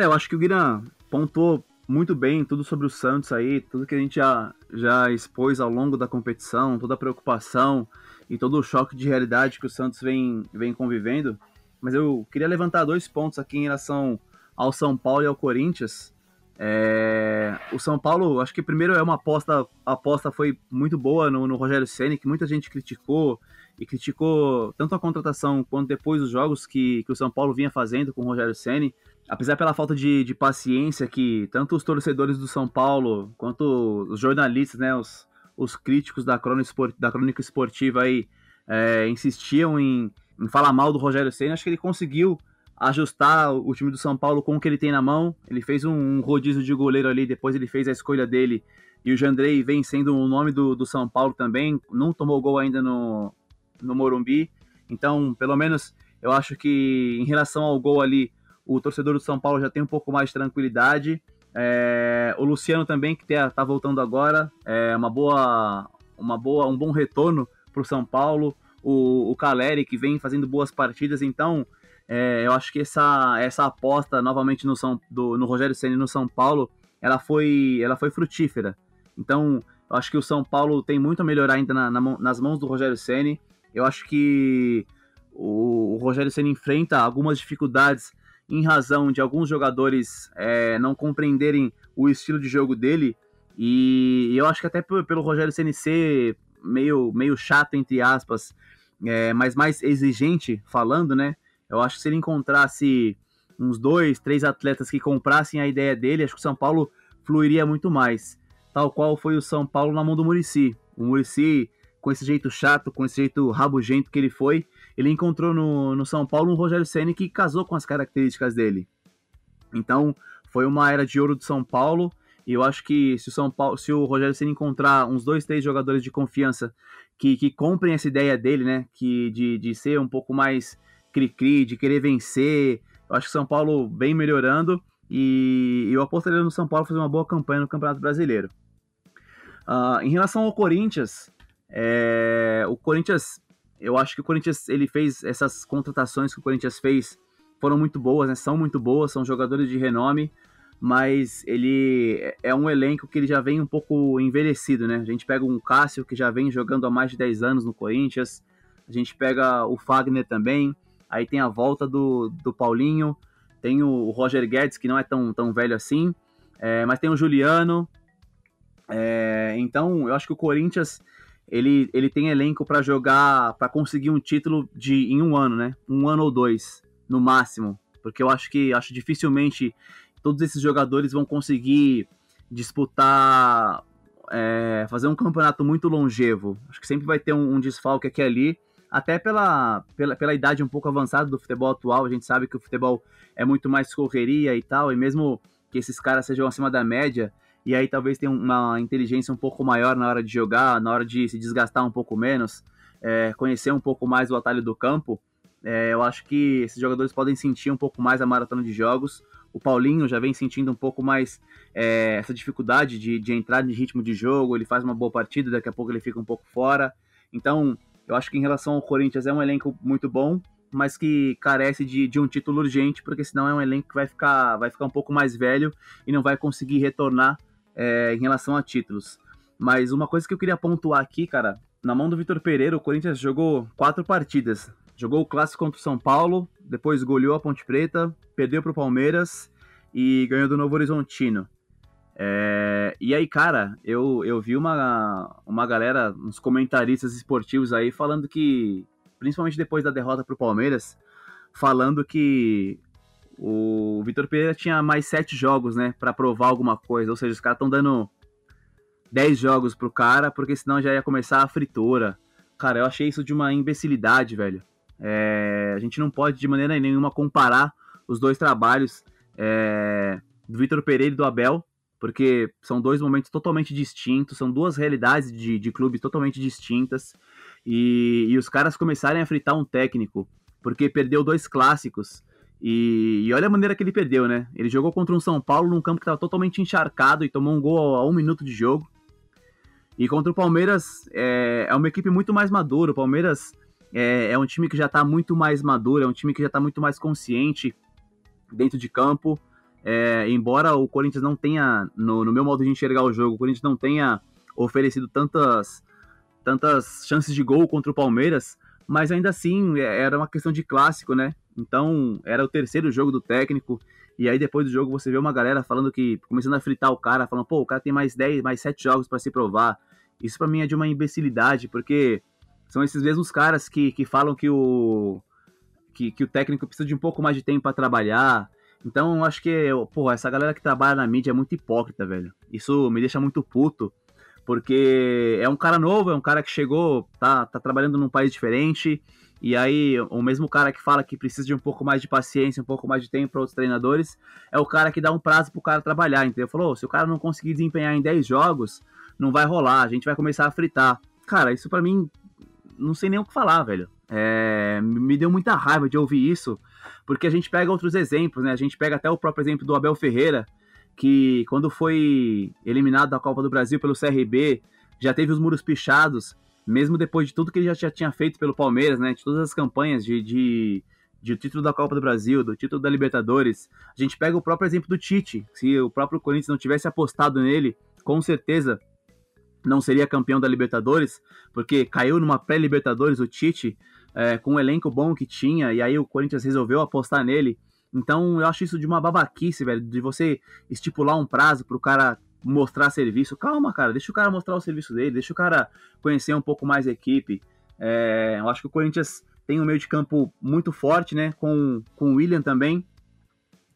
É, eu acho que o Guiran pontuou muito bem tudo sobre o Santos aí, tudo que a gente já, já expôs ao longo da competição, toda a preocupação e todo o choque de realidade que o Santos vem, vem convivendo. Mas eu queria levantar dois pontos aqui em relação ao São Paulo e ao Corinthians. É, o São Paulo, acho que primeiro é uma aposta, a aposta foi muito boa no, no Rogério Ceni, que muita gente criticou e criticou tanto a contratação quanto depois os jogos que, que o São Paulo vinha fazendo com o Rogério Ceni. Apesar pela falta de, de paciência que tanto os torcedores do São Paulo quanto os jornalistas, né, os, os críticos da crônica, da crônica esportiva aí é, insistiam em, em falar mal do Rogério Ceni, acho que ele conseguiu ajustar o time do São Paulo com o que ele tem na mão. Ele fez um rodízio de goleiro ali, depois ele fez a escolha dele. E o Jandrei vem sendo o nome do, do São Paulo também. Não tomou gol ainda no, no Morumbi. Então, pelo menos, eu acho que em relação ao gol ali, o torcedor do São Paulo já tem um pouco mais de tranquilidade. É, o Luciano também, que está voltando agora, é uma boa, uma boa, um bom retorno para o São Paulo. O, o Caleri, que vem fazendo boas partidas. Então, é, eu acho que essa, essa aposta novamente no, São, do, no Rogério Ceni no São Paulo, ela foi, ela foi frutífera. Então, eu acho que o São Paulo tem muito a melhorar ainda na, na, nas mãos do Rogério Ceni. Eu acho que o, o Rogério Ceni enfrenta algumas dificuldades em razão de alguns jogadores é, não compreenderem o estilo de jogo dele. E eu acho que até pelo Rogério ser meio, meio chato, entre aspas, é, mas mais exigente falando, né? Eu acho que se ele encontrasse uns dois, três atletas que comprassem a ideia dele, acho que o São Paulo fluiria muito mais. Tal qual foi o São Paulo na mão do Murici. O Murici, com esse jeito chato, com esse jeito rabugento que ele foi, ele encontrou no, no São Paulo um Rogério Ceni que casou com as características dele. Então, foi uma era de ouro do São Paulo. E eu acho que se o São Paulo, se o Rogério Ceni encontrar uns dois, três jogadores de confiança que, que comprem essa ideia dele, né? Que de, de ser um pouco mais cri-cri, de querer vencer. Eu acho que São Paulo vem melhorando e eu apostaria no São Paulo fazer uma boa campanha no Campeonato Brasileiro. Uh, em relação ao Corinthians, é, o Corinthians, eu acho que o Corinthians ele fez essas contratações que o Corinthians fez foram muito boas, né? São muito boas, são jogadores de renome, mas ele é um elenco que ele já vem um pouco envelhecido, né? A gente pega um Cássio que já vem jogando há mais de 10 anos no Corinthians, a gente pega o Fagner também, Aí tem a volta do, do Paulinho, tem o Roger Guedes, que não é tão, tão velho assim, é, mas tem o Juliano. É, então, eu acho que o Corinthians ele, ele tem elenco para jogar, para conseguir um título de em um ano, né? Um ano ou dois, no máximo. Porque eu acho que acho dificilmente todos esses jogadores vão conseguir disputar, é, fazer um campeonato muito longevo. Acho que sempre vai ter um, um desfalque aqui e ali até pela, pela, pela idade um pouco avançada do futebol atual, a gente sabe que o futebol é muito mais correria e tal, e mesmo que esses caras sejam acima da média, e aí talvez tenham uma inteligência um pouco maior na hora de jogar, na hora de se desgastar um pouco menos, é, conhecer um pouco mais o atalho do campo, é, eu acho que esses jogadores podem sentir um pouco mais a maratona de jogos. O Paulinho já vem sentindo um pouco mais é, essa dificuldade de, de entrar em ritmo de jogo, ele faz uma boa partida, daqui a pouco ele fica um pouco fora. Então, eu acho que em relação ao Corinthians é um elenco muito bom, mas que carece de, de um título urgente, porque senão é um elenco que vai ficar, vai ficar um pouco mais velho e não vai conseguir retornar é, em relação a títulos. Mas uma coisa que eu queria pontuar aqui, cara, na mão do Vitor Pereira, o Corinthians jogou quatro partidas. Jogou o clássico contra o São Paulo, depois goleou a Ponte Preta, perdeu para o Palmeiras e ganhou do Novo Horizontino. É, e aí, cara, eu, eu vi uma, uma galera, uns comentaristas esportivos aí falando que, principalmente depois da derrota pro Palmeiras, falando que o Vitor Pereira tinha mais sete jogos, né, para provar alguma coisa. Ou seja, os caras estão dando dez jogos pro cara, porque senão já ia começar a fritura. Cara, eu achei isso de uma imbecilidade, velho. É, a gente não pode de maneira nenhuma comparar os dois trabalhos é, do Vitor Pereira e do Abel, porque são dois momentos totalmente distintos, são duas realidades de, de clubes totalmente distintas, e, e os caras começarem a fritar um técnico, porque perdeu dois clássicos, e, e, olha a maneira que ele perdeu, né? Ele jogou contra um São Paulo num campo que estava totalmente encharcado e tomou um gol a um minuto de jogo. E contra o Palmeiras é, é uma equipe muito mais madura. O Palmeiras é, é um time que já está muito mais maduro, é um time que já está muito mais consciente dentro de campo. É, embora o Corinthians não tenha, no, no, meu modo de enxergar o jogo, o Corinthians não tenha oferecido tantas, tantas chances de gol contra o Palmeiras, mas ainda assim é, era uma questão de clássico, né? Então era o terceiro jogo do técnico E aí depois do jogo você vê uma galera falando que, começando a fritar o cara, falando, pô, o cara tem mais 10, mais 7 jogos para se provar. Isso para mim é de uma imbecilidade, porque são esses mesmos caras que, que falam que o, que, que o técnico precisa de um pouco mais de tempo para trabalhar. Então, eu acho que, pô, essa galera que trabalha na mídia é muito hipócrita, velho. Isso me deixa muito puto, porque é um cara novo, é um cara que chegou, tá, tá trabalhando num país diferente, e aí o mesmo cara que fala que precisa de um pouco mais de paciência, um pouco mais de tempo para outros treinadores, é o cara que dá um prazo pro cara trabalhar, entendeu? Falou, se o cara não conseguir desempenhar em 10 jogos, não vai rolar, a gente vai começar a fritar. Cara, isso para mim, não sei nem o que falar, velho. É, me deu muita raiva de ouvir isso, porque a gente pega outros exemplos, né? A gente pega até o próprio exemplo do Abel Ferreira, que quando foi eliminado da Copa do Brasil pelo CRB, já teve os muros pichados, mesmo depois de tudo que ele já, tinha feito pelo Palmeiras, né? De todas as campanhas de, de, de título da Copa do Brasil, do título da Libertadores. A gente pega o próprio exemplo do Tite. Se o próprio Corinthians não tivesse apostado nele, com certeza não seria campeão da Libertadores, porque caiu numa pré-Libertadores o Tite, é, com o elenco bom que tinha, e aí o Corinthians resolveu apostar nele. Então eu acho isso de uma babaquice, velho, de você estipular um prazo pro cara mostrar serviço. Calma, cara, deixa o cara mostrar o serviço dele, deixa o cara conhecer um pouco mais a equipe. É, eu acho que o Corinthians tem um meio de campo muito forte, né, com, com o William também,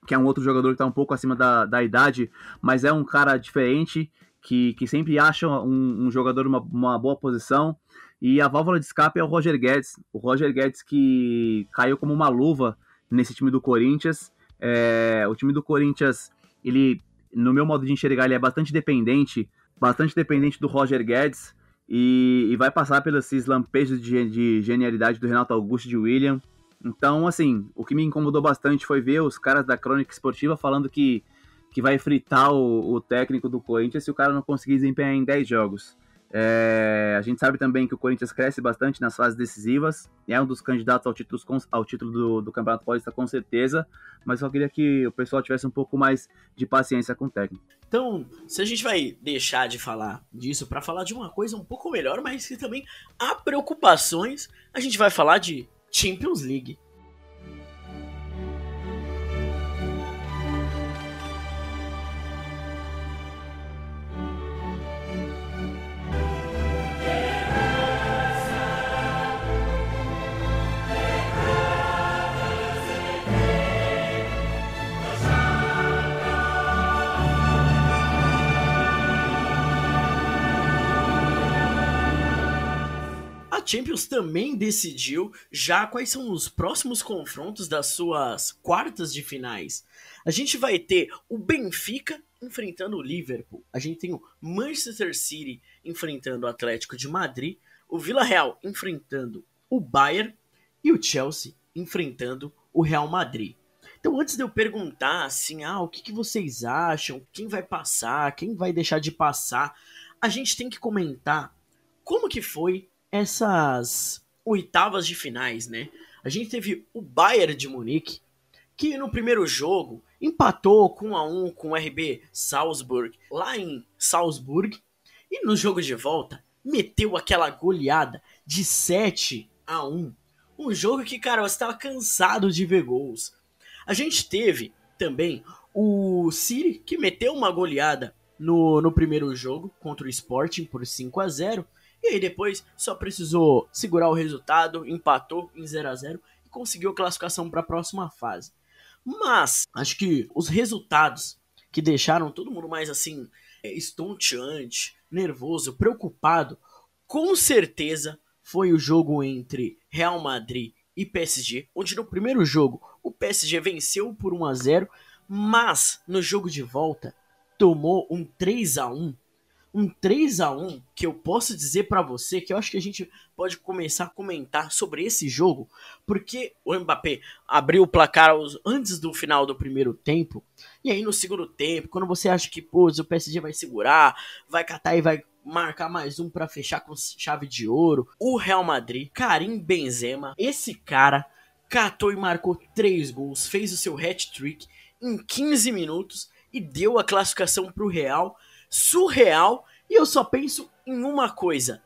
que é um outro jogador que tá um pouco acima da, da idade, mas é um cara diferente, que, que sempre acha um, um jogador uma, uma boa posição. E a válvula de escape é o Roger Guedes. O Roger Guedes que caiu como uma luva nesse time do Corinthians. É, o time do Corinthians, ele, no meu modo de enxergar, ele é bastante dependente, bastante dependente do Roger Guedes. E, e vai passar pelos lampejos de, de genialidade do Renato Augusto de William. Então, assim, o que me incomodou bastante foi ver os caras da Crônica Esportiva falando que, que vai fritar o, o técnico do Corinthians se o cara não conseguir desempenhar em 10 jogos. É, a gente sabe também que o Corinthians cresce bastante nas fases decisivas, é um dos candidatos ao título, ao título do, do Campeonato Paulista com certeza, mas só queria que o pessoal tivesse um pouco mais de paciência com o técnico. Então, se a gente vai deixar de falar disso para falar de uma coisa um pouco melhor, mas que também há preocupações, a gente vai falar de Champions League. Champions também decidiu já quais são os próximos confrontos das suas quartas de finais. A gente vai ter o Benfica enfrentando o Liverpool. A gente tem o Manchester City enfrentando o Atlético de Madrid, o Vila Real enfrentando o Bayern e o Chelsea enfrentando o Real Madrid. Então, antes de eu perguntar assim, ah, o que, que vocês acham, quem vai passar, quem vai deixar de passar, a gente tem que comentar como que foi essas oitavas de finais, né? A gente teve o Bayern de Munique, que no primeiro jogo empatou com 1 a 1 com o RB Salzburg, lá em Salzburg, e no jogo de volta meteu aquela goleada de 7 a 1. Um jogo que, cara, você estava cansado de ver gols. A gente teve também o City, que meteu uma goleada no, no primeiro jogo contra o Sporting por 5 a 0 e aí depois só precisou segurar o resultado, empatou em 0 a 0 e conseguiu a classificação para a próxima fase. Mas acho que os resultados que deixaram todo mundo mais assim estonteante, nervoso, preocupado, com certeza foi o jogo entre Real Madrid e PSG, onde no primeiro jogo o PSG venceu por 1 a 0, mas no jogo de volta tomou um 3 a 1 um 3 a 1 que eu posso dizer para você que eu acho que a gente pode começar a comentar sobre esse jogo, porque o Mbappé abriu o placar antes do final do primeiro tempo, e aí no segundo tempo, quando você acha que pô, o PSG vai segurar, vai catar e vai marcar mais um para fechar com chave de ouro, o Real Madrid, Karim Benzema, esse cara catou e marcou três gols, fez o seu hat-trick em 15 minutos e deu a classificação para o Real surreal. E eu só penso em uma coisa: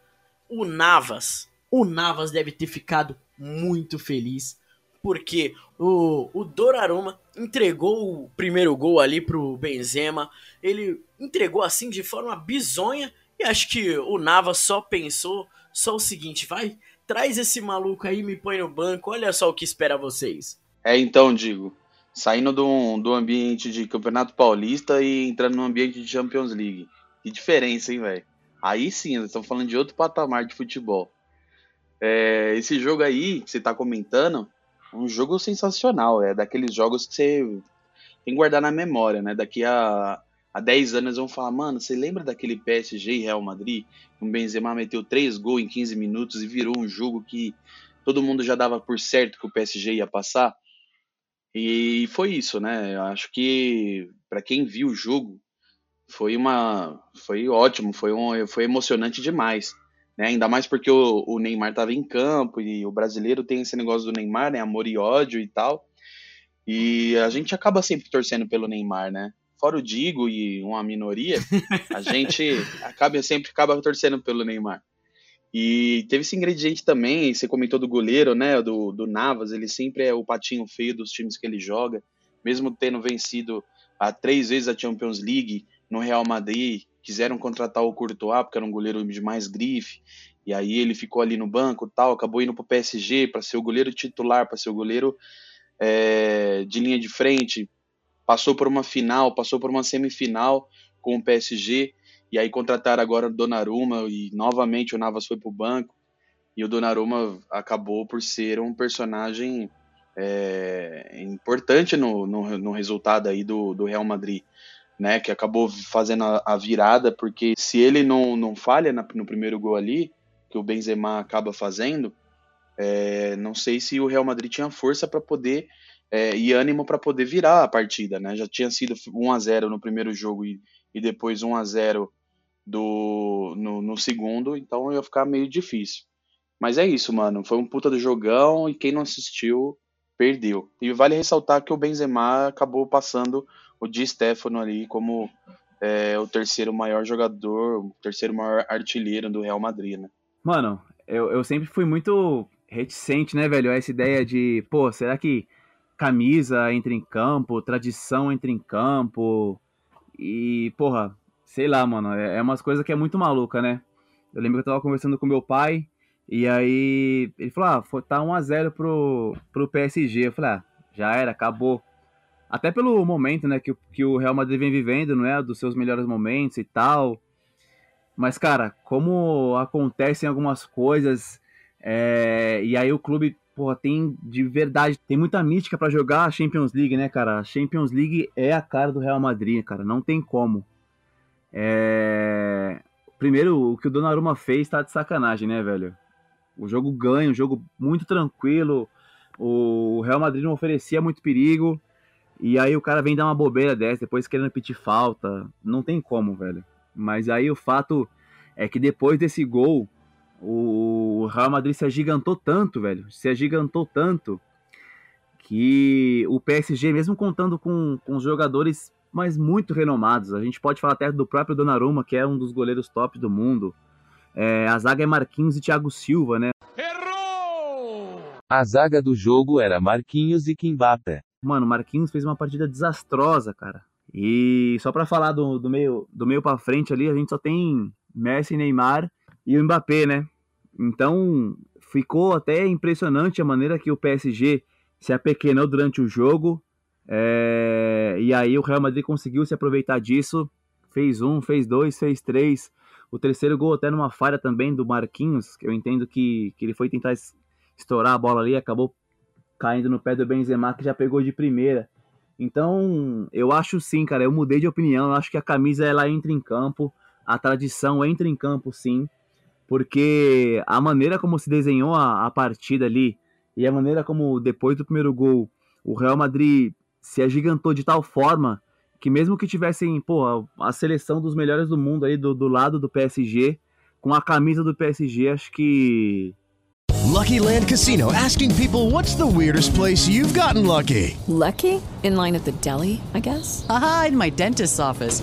o Navas. O Navas deve ter ficado muito feliz. porque o, o Donnarumma entregou o primeiro gol ali pro Benzema, ele entregou assim de forma bizonha e acho que o Navas só pensou só o seguinte, vai, traz esse maluco aí, me põe no banco, olha só o que espera vocês. É, então, digo, saindo do, do ambiente de Campeonato Paulista e entrando no ambiente de Champions League. Que diferença, hein, velho? Aí sim, nós estamos falando de outro patamar de futebol. É, esse jogo aí que você está comentando, um jogo sensacional. É daqueles jogos que você tem que guardar na memória, né? Daqui a, a 10 anos vão falar, mano, você lembra daquele PSG e Real Madrid? Um Benzema meteu 3 gols em 15 minutos e virou um jogo que todo mundo já dava por certo que o PSG ia passar. E foi isso, né? Eu acho que para quem viu o jogo foi uma foi ótimo, foi um, foi emocionante demais, né? Ainda mais porque o, o Neymar estava em campo e o brasileiro tem esse negócio do Neymar, né? Amor e ódio e tal. E a gente acaba sempre torcendo pelo Neymar, né? Fora o Digo e uma minoria, a [laughs] gente acaba sempre acaba torcendo pelo Neymar. E teve esse ingrediente também, você comentou do goleiro, né, do, do Navas, ele sempre é o patinho feio dos times que ele joga, mesmo tendo vencido a três vezes a Champions League no Real Madrid, quiseram contratar o Courtois, porque era um goleiro de mais grife, e aí ele ficou ali no banco tal, acabou indo para o PSG para ser o goleiro titular, para ser o goleiro é, de linha de frente, passou por uma final, passou por uma semifinal com o PSG, e aí contrataram agora o Donnarumma e novamente o Navas foi para o banco. E o Donnarumma acabou por ser um personagem é, importante no, no, no, resultado aí do, do Real Madrid, né? Que acabou fazendo a, a virada, porque se ele não, não falha na, no primeiro gol ali, que o Benzema acaba fazendo, é, não sei se o Real Madrid tinha força para poder é, e ânimo para poder virar a partida, né? Já tinha sido 1 a 0 no primeiro jogo e, e depois 1 a 0 do no, no, segundo, então ia ficar meio difícil. Mas é isso, mano. Foi um puta do jogão e quem não assistiu perdeu. E vale ressaltar que o Benzema acabou passando o Di Stefano ali como é, o terceiro maior jogador, o terceiro maior artilheiro do Real Madrid, né? Mano, eu, eu sempre fui muito reticente, né, velho? Essa ideia de, pô, será que camisa entra em campo, tradição entra em campo? E, porra, sei lá, mano, é, é umas coisas que é muito maluca, né? Eu lembro que eu tava conversando com meu pai, e aí ele falou, ah, foi, tá 1x0 pro, pro PSG. Eu falei, ah, já era, acabou. Até pelo momento, né, que, que o Real Madrid vem vivendo, não é? Dos seus melhores momentos e tal. Mas, cara, como acontecem algumas coisas, é, e aí o clube, porra, tem de verdade, tem muita mística para jogar a Champions League, né, cara? A Champions League é a cara do Real Madrid, cara, não tem como. É... Primeiro, o que o Donnarumma fez tá de sacanagem, né, velho? O jogo ganha, um jogo muito tranquilo. O Real Madrid não oferecia muito perigo. E aí o cara vem dar uma bobeira dessa, depois querendo pedir falta. Não tem como, velho. Mas aí o fato é que depois desse gol, o Real Madrid se agigantou tanto, velho. Se agigantou tanto que o PSG, mesmo contando com, com os jogadores mas muito renomados. A gente pode falar até do próprio Donnarumma, que é um dos goleiros top do mundo. É, a zaga é Marquinhos e Thiago Silva, né? Errou! A zaga do jogo era Marquinhos e Kimbata. Mano, Marquinhos fez uma partida desastrosa, cara. E só para falar do, do meio do meio para frente ali, a gente só tem Messi, Neymar e o Mbappé, né? Então, ficou até impressionante a maneira que o PSG se apequenou durante o jogo é, e aí o Real Madrid conseguiu se aproveitar disso, fez um, fez dois, fez três. O terceiro gol até numa falha também do Marquinhos, que eu entendo que, que ele foi tentar estourar a bola ali, acabou caindo no pé do Benzema, que já pegou de primeira. Então, eu acho sim, cara, eu mudei de opinião, eu acho que a camisa ela entra em campo, a tradição entra em campo sim, porque a maneira como se desenhou a, a partida ali e a maneira como depois do primeiro gol o Real Madrid se agigantou de tal forma que mesmo que tivessem, pô, a seleção dos melhores do mundo aí do, do lado do PSG, com a camisa do PSG, acho que Lucky Land Casino asking people what's the weirdest place you've gotten lucky? Lucky? In line at the deli, I guess? Aha, in my dentist's office.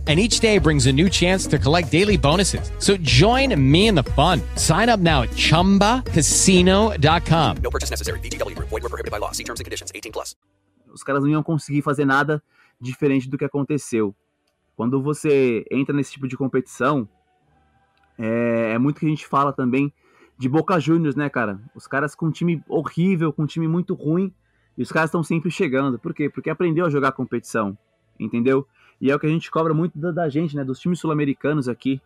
and each day brings a new chance to collect daily bonuses. So join me in the fun. Sign up now at ChumbaCasino.com. No purchase necessary. VGW. Void were prohibited by law. See terms and conditions. 18 plus. Os caras não iam conseguir fazer nada diferente do que aconteceu. Quando você entra nesse tipo de competição, é, é muito que a gente fala também de Boca Juniors, né, cara? Os caras com um time horrível, com um time muito ruim, e os caras estão sempre chegando. Por quê? Porque aprendeu a jogar competição, entendeu? E é o que a gente cobra muito da, da gente, né? Dos times sul-americanos aqui.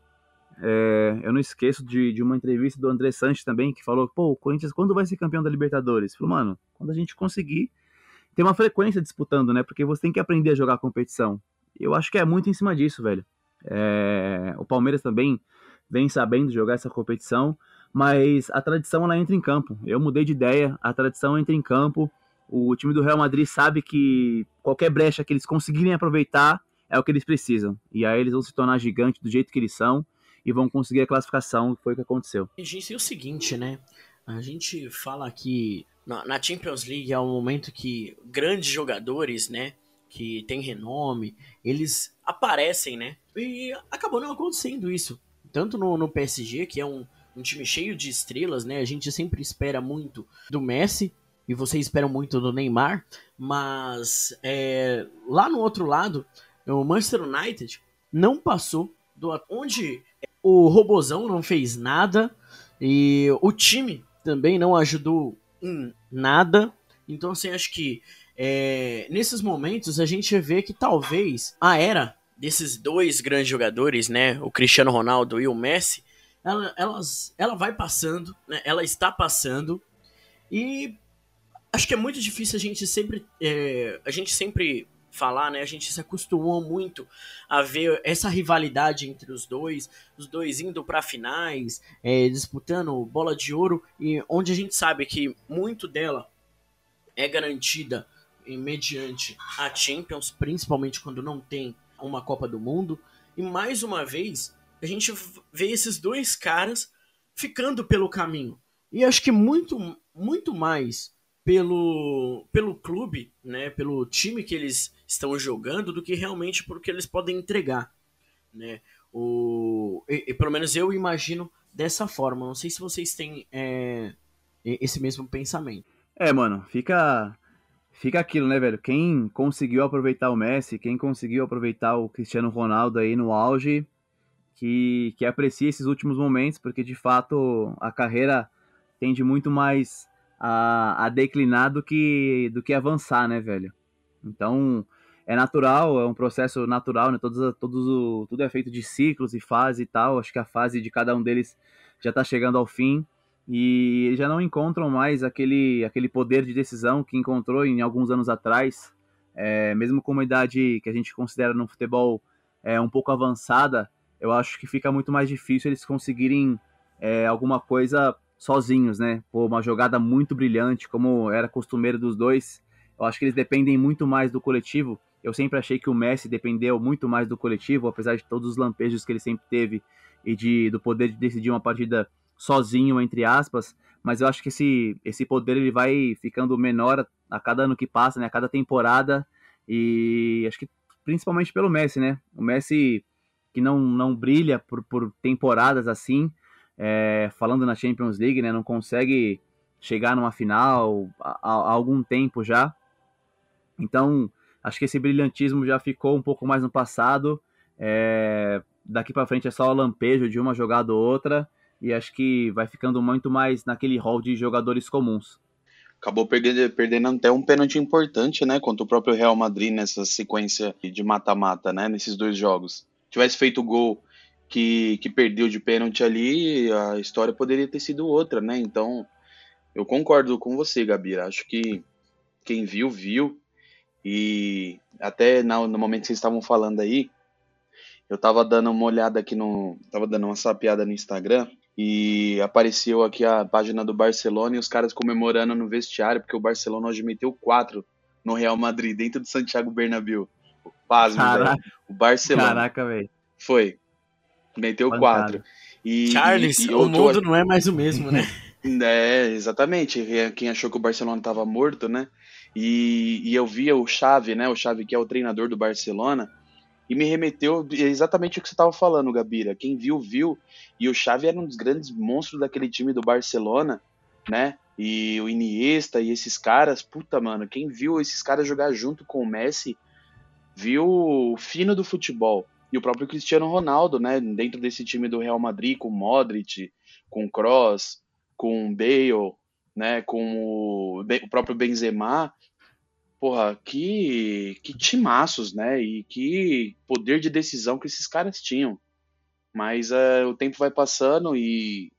É, eu não esqueço de, de, uma entrevista do André Sanches também, que falou: pô, o Corinthians quando vai ser campeão da Libertadores? Falou, mano, quando a gente conseguir ter uma frequência disputando, né? Porque você tem que aprender a jogar competição. Eu acho que é muito em cima disso, velho. É, o Palmeiras também vem sabendo jogar essa competição, mas a tradição ela entra em campo. Eu mudei de ideia, a tradição entra em campo. O time do Real Madrid sabe que qualquer brecha que eles conseguirem aproveitar é o que eles precisam. E aí eles vão se tornar gigantes do jeito que eles são e vão conseguir a classificação, foi o que aconteceu. E, gente, é o seguinte, né? A gente fala que na, Champions League é um momento que grandes jogadores, né? Que tem renome, eles aparecem, né? E acabou não acontecendo isso. Tanto no, no PSG, que é um, um time cheio de estrelas, né? A gente sempre espera muito do Messi, e vocês esperam muito do Neymar, mas é, lá no outro lado, o Manchester United não passou do onde o Robozão não fez nada e o time também não ajudou em nada. Então, assim, acho que é, nesses momentos a gente vê que talvez a era desses dois grandes jogadores, né, o Cristiano Ronaldo e o Messi, ela, elas, ela vai passando, né, ela está passando e acho que é muito difícil a gente sempre é, a gente sempre falar, né? A gente se acostumou muito a ver essa rivalidade entre os dois, os dois indo para finais, é, disputando bola de ouro, e onde a gente sabe que muito dela é garantida mediante a Champions, principalmente quando não tem uma Copa do Mundo. E mais uma vez, a gente vê esses dois caras ficando pelo caminho. E acho que muito, muito mais pelo, pelo clube, né, pelo time que eles estão jogando do que realmente porque eles podem entregar, né? O, e, e, pelo menos eu imagino dessa forma. Não sei se vocês têm é, esse mesmo pensamento. É, mano, fica fica aquilo, né, velho? Quem conseguiu aproveitar o Messi, quem conseguiu aproveitar o Cristiano Ronaldo aí no auge, que, que aprecia esses últimos momentos, porque de fato a carreira tende muito mais a, a declinar do que, do que avançar, né, velho? Então, é natural, é um processo natural, né? Todos, todos o, tudo é feito de ciclos e fase e tal. Acho que a fase de cada um deles já está chegando ao fim e eles já não encontram mais aquele, aquele poder de decisão que encontrou em alguns anos atrás. É, mesmo com uma idade que a gente considera no futebol é, um pouco avançada, eu acho que fica muito mais difícil eles conseguirem é, alguma coisa sozinhos, né? Uma jogada muito brilhante, como era costumeiro dos dois. Eu acho que eles dependem muito mais do coletivo eu sempre achei que o Messi dependeu muito mais do coletivo, apesar de todos os lampejos que ele sempre teve e de, do poder de decidir uma partida sozinho, entre aspas. Mas eu acho que esse, esse poder ele vai ficando menor a cada ano que passa, né? A cada temporada. E acho que principalmente pelo Messi, né? O Messi que não, não brilha por, por temporadas assim, é, falando na Champions League, né? Não consegue chegar numa final há, há algum tempo já. Então, Acho que esse brilhantismo já ficou um pouco mais no passado. É, daqui para frente é só o lampejo de uma jogada ou outra. E acho que vai ficando muito mais naquele rol de jogadores comuns. acabou perdendo, perdendo até um pênalti importante, né? Contra o próprio Real Madrid nessa sequência de mata-mata, né? Nesses dois jogos. Tivesse feito o gol que, que perdeu de pênalti ali, a história poderia ter sido outra, né? Então, eu concordo com você, Gabira. Acho que quem viu, viu. E até no, no momento que vocês estavam falando aí, eu tava dando uma olhada aqui no. Tava dando uma sapiada no Instagram e apareceu aqui a página do Barcelona e os caras comemorando no vestiário, porque o Barcelona hoje meteu 4 no Real Madrid, dentro do Santiago Bernabéu. Pasme, velho. O Barcelona. Caraca, velho. Foi. Meteu 4. E, Charles, e- e o tô- mundo não é mais o mesmo, né? [laughs] É, exatamente. Quem achou que o Barcelona estava morto, né? E, e eu via o Xavi, né? O Xavi que é o treinador do Barcelona, e me remeteu exatamente o que você estava falando, Gabira. Quem viu, viu. E o Xavi era um dos grandes monstros daquele time do Barcelona, né? E o Iniesta e esses caras, puta, mano, quem viu esses caras jogar junto com o Messi, viu o fino do futebol. E o próprio Cristiano Ronaldo, né? Dentro desse time do Real Madrid, com Modric, com Kroos, com Bale, né? Com o, o próprio Benzema. Porra, que, que timaços, né? E que poder de decisão que esses caras tinham. Mas eh, o tempo vai passando e,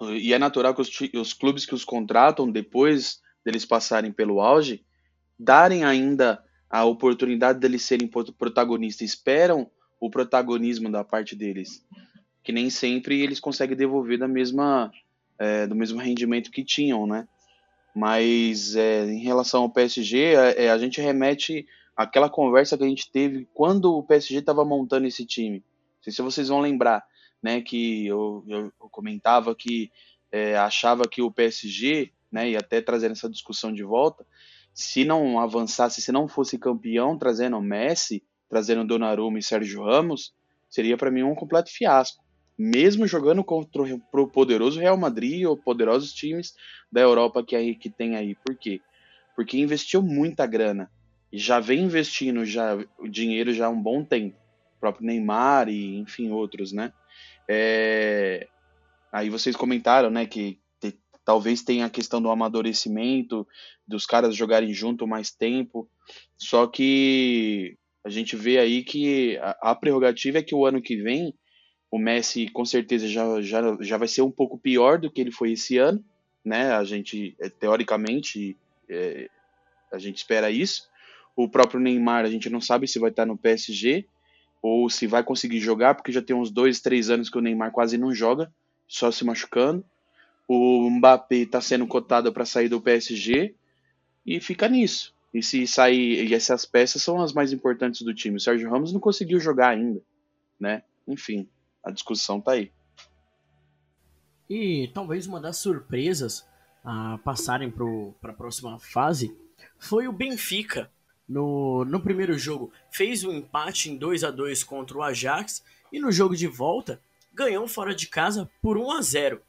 e é natural que os, os clubes que os contratam, depois deles passarem pelo auge, darem ainda a oportunidade deles serem pro- protagonistas, esperam o protagonismo da parte deles, que nem sempre eles conseguem devolver da mesma, é, do mesmo rendimento que tinham, né? Mas é, em relação ao PSG, é, é, a gente remete àquela conversa que a gente teve quando o PSG estava montando esse time. Não sei se vocês vão lembrar, né? Que eu, eu, eu comentava que é, achava que o PSG, né? E até trazendo essa discussão de volta, se não avançasse, se não fosse campeão, trazendo Messi, trazendo Donnarumma e Sérgio Ramos, seria para mim um completo fiasco. Mesmo jogando contra o poderoso Real Madrid ou poderosos times da Europa que, aí, que tem aí. Por quê? Porque investiu muita grana. E já vem investindo já, o dinheiro já há um bom tempo. O próprio Neymar e, enfim, outros, né? É, Aí vocês comentaram, né, que te- talvez tenha a questão do amadurecimento, dos caras jogarem junto mais tempo. Só que a gente vê aí que a, a prerrogativa é que o ano que vem o Messi com certeza já, já, já vai ser um pouco pior do que ele foi esse ano, né? A gente, é, teoricamente, é, a gente espera isso. O próprio Neymar, a gente não sabe se vai estar no PSG ou se vai conseguir jogar, porque já tem uns dois, três anos que o Neymar quase não joga, só se machucando. O Mbappé está sendo cotado para sair do PSG e fica nisso. E se sair, e essas peças são as mais importantes do time. O Sérgio Ramos não conseguiu jogar ainda, né? Enfim, a discussão tá aí. E talvez uma das surpresas a passarem para a próxima fase foi o Benfica. No, no primeiro jogo fez um empate em 2 a 2 contra o Ajax e no jogo de volta ganhou fora de casa por 1 a 0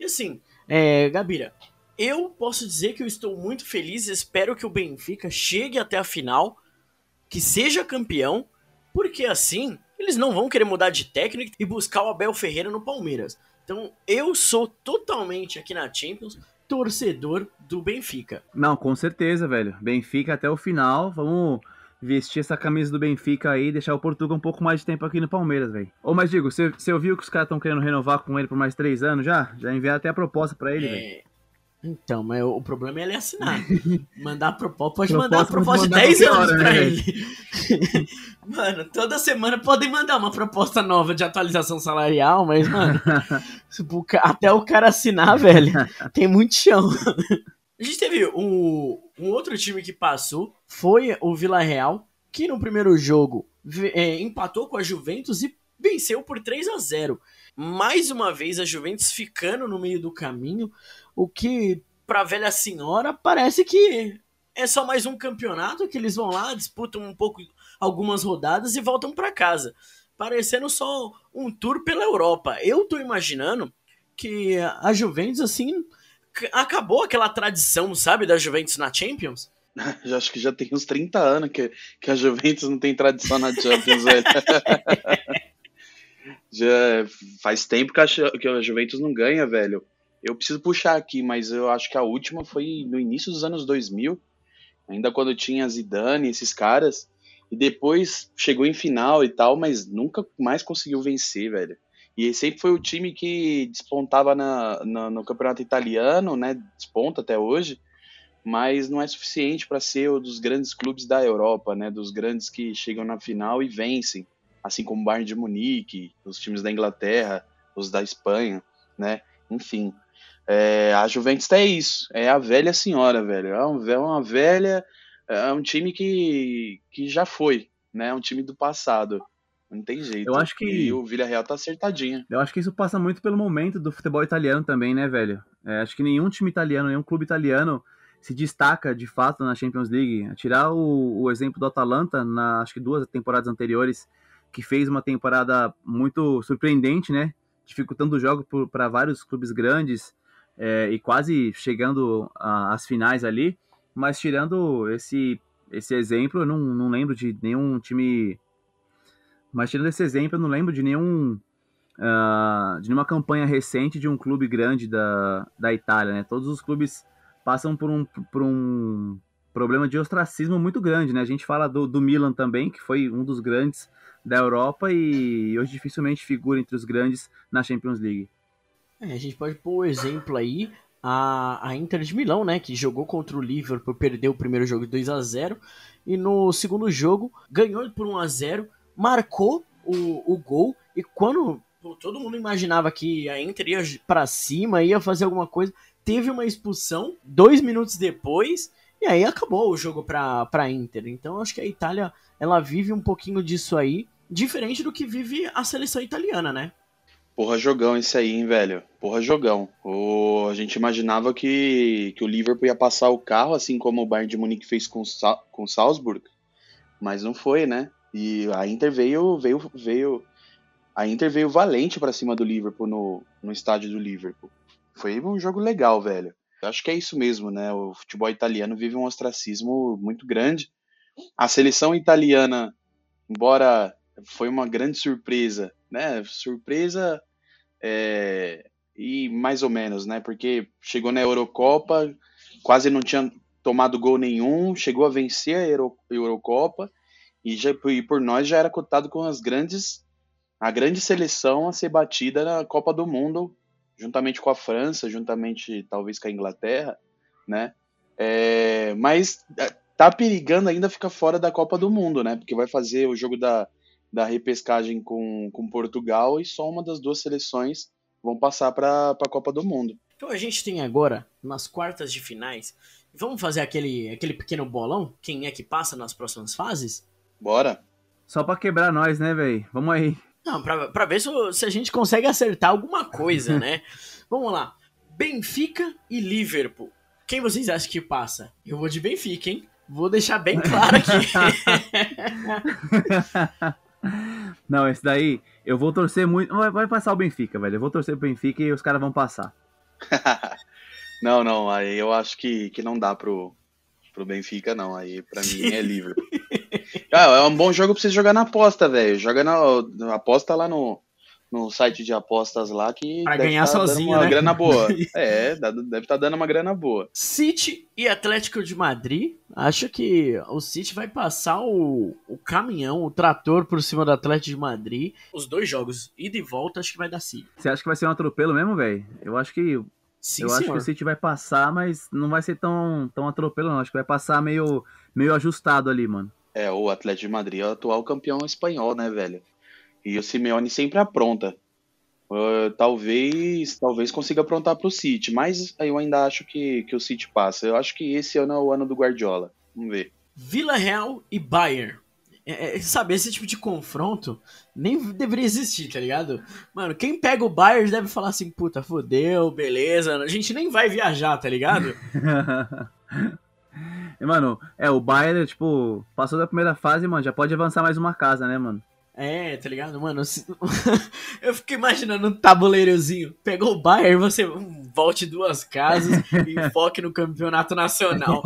E assim, é, Gabira, eu posso dizer que eu estou muito feliz, espero que o Benfica chegue até a final, que seja campeão, porque assim eles não vão querer mudar de técnico e buscar o Abel Ferreira no Palmeiras. Então eu sou totalmente aqui na Champions torcedor do Benfica. Não, com certeza, velho. Benfica até o final. Vamos vestir essa camisa do Benfica aí e deixar o Portugal um pouco mais de tempo aqui no Palmeiras, velho. Ô, mas digo, você, ouviu que os caras estão querendo renovar com ele por mais três anos já? Já enviaram até a proposta pra ele, velho. Então, mas o problema é ele assinar. [laughs] Mandar proposta, pode Proposta mandar proposta de mandar 10 qualquer anos pra né? ele. [laughs] mano, toda semana podem mandar uma proposta nova de atualização salarial, mas, mano, [laughs] até o cara assinar, velho, tem muito chão. A gente teve um, um outro time que passou, foi o Vila Real, que no primeiro jogo é, empatou com a Juventus e venceu por 3 a 0 Mais uma vez a Juventus ficando no meio do caminho, o que pra velha senhora parece que é só mais um campeonato que eles vão lá, disputam um pouco algumas rodadas e voltam pra casa. Parecendo só um tour pela Europa. Eu tô imaginando que a Juventus assim acabou aquela tradição, sabe, da Juventus na Champions. [laughs] Já acho que já tem uns 30 anos que, que a Juventus não tem tradição na Champions, velho. [laughs] [laughs] já faz tempo que a, que a Juventus não ganha, velho. Eu preciso puxar aqui, mas eu acho que a última foi no início dos anos 2000, ainda quando tinha Zidane, esses caras, e depois chegou em final e tal, mas nunca mais conseguiu vencer, velho. E sempre foi o time que despontava na, na, no campeonato italiano, né? Desponta até hoje, mas não é suficiente para ser um dos grandes clubes da Europa, né? Dos grandes que chegam na final e vencem, assim como o Bayern de Munique, os times da Inglaterra, os da Espanha, né? Enfim, é, a Juventus é isso, é a velha senhora, velho. É uma, é uma velha, é um time que, que já foi, né? É um time do passado. Não tem jeito. Eu acho que e o Villarreal tá acertadinho. Eu acho que isso passa muito pelo momento do futebol italiano também, né, velho? É, acho que nenhum time italiano, nenhum clube italiano se destaca de fato na Champions League. Tirar o, o exemplo do Atalanta, na acho que duas temporadas anteriores, que fez uma temporada muito surpreendente, né? Dificultando o jogo para vários clubes grandes é, e quase chegando às finais ali. Mas tirando esse, esse exemplo, eu não, não lembro de nenhum time. Mas tirando esse exemplo, eu não lembro de nenhum. Uh, de nenhuma campanha recente de um clube grande da, da Itália, né? Todos os clubes passam por um, por um problema de ostracismo muito grande, né? A gente fala do, do Milan também, que foi um dos grandes da Europa e hoje dificilmente figura entre os grandes na Champions League. É, a gente pode pôr o exemplo aí a, a Inter de Milão, né, que jogou contra o Liverpool, perdeu o primeiro jogo de 2 a 0 e no segundo jogo ganhou por 1 a 0 marcou o, o gol e quando pô, todo mundo imaginava que a Inter ia para cima, ia fazer alguma coisa, teve uma expulsão dois minutos depois e aí acabou o jogo para para Inter. Então acho que a Itália ela vive um pouquinho disso aí, diferente do que vive a seleção italiana, né? Porra, jogão esse aí, hein, velho? Porra, jogão. O, a gente imaginava que, que o Liverpool ia passar o carro, assim como o Bayern de Munique fez com com Salzburg, mas não foi, né? E a Inter veio, veio, veio, a Inter veio valente para cima do Liverpool no, no estádio do Liverpool. Foi um jogo legal, velho. Acho que é isso mesmo, né? O futebol italiano vive um ostracismo muito grande. A seleção italiana, embora foi uma grande surpresa, né? Surpresa é, e mais ou menos, né? Porque chegou na Eurocopa, quase não tinha tomado gol nenhum, chegou a vencer a Euro, Eurocopa e, já, e por nós já era cotado com as grandes a grande seleção a ser batida na Copa do Mundo, juntamente com a França, juntamente talvez com a Inglaterra, né? É, mas é, tá perigando ainda ficar fora da Copa do Mundo, né? Porque vai fazer o jogo da, da repescagem com, com Portugal e só uma das duas seleções vão passar para a Copa do Mundo. Então a gente tem agora, nas quartas de finais, vamos fazer aquele, aquele pequeno bolão? Quem é que passa nas próximas fases? Bora. Só para quebrar nós, né, velho? Vamos aí. Não, pra, pra ver se, se a gente consegue acertar alguma coisa, né? [laughs] Vamos lá. Benfica e Liverpool. Quem vocês acham que passa? Eu vou de Benfica, hein? Vou deixar bem claro aqui. [laughs] [laughs] Não, esse daí eu vou torcer muito. Vai, vai passar o Benfica, velho. Eu vou torcer pro Benfica e os caras vão passar. [laughs] não, não, aí eu acho que, que não dá pro, pro Benfica, não. Aí pra mim é livre. [laughs] ah, é um bom jogo pra você jogar na aposta, velho. Joga na aposta lá no, no site de apostas lá que pra ganhar tá sozinho, uma né? grana boa. [laughs] é, deve estar tá dando uma grana boa. City e Atlético de Madrid. Acho que o City vai passar o, o caminhão, o trator por cima do Atlético de Madrid. Os dois jogos, ida e volta, acho que vai dar City. Você acha que vai ser um atropelo mesmo, velho? Eu acho que Sim, eu senhor. acho que o City vai passar, mas não vai ser tão, tão atropelo, não. Acho que vai passar meio, meio ajustado ali, mano. É, o Atlético de Madrid é o atual campeão espanhol, né, velho? E o Simeone sempre apronta. Uh, talvez talvez consiga aprontar para o City, mas eu ainda acho que, que o City passa. Eu acho que esse ano é o ano do Guardiola. Vamos ver. Vila Real e Bayern. É, é, sabe, esse tipo de confronto nem deveria existir, tá ligado? Mano, quem pega o Bayern deve falar assim, puta, fodeu, beleza. A gente nem vai viajar, tá ligado? [laughs] mano, é, o Bayern, tipo, passou da primeira fase, mano, já pode avançar mais uma casa, né, mano? É, tá ligado? Mano, se... [laughs] eu fico imaginando um tabuleirozinho. Pegou o Bayern, você volte duas casas e [laughs] foque no campeonato nacional.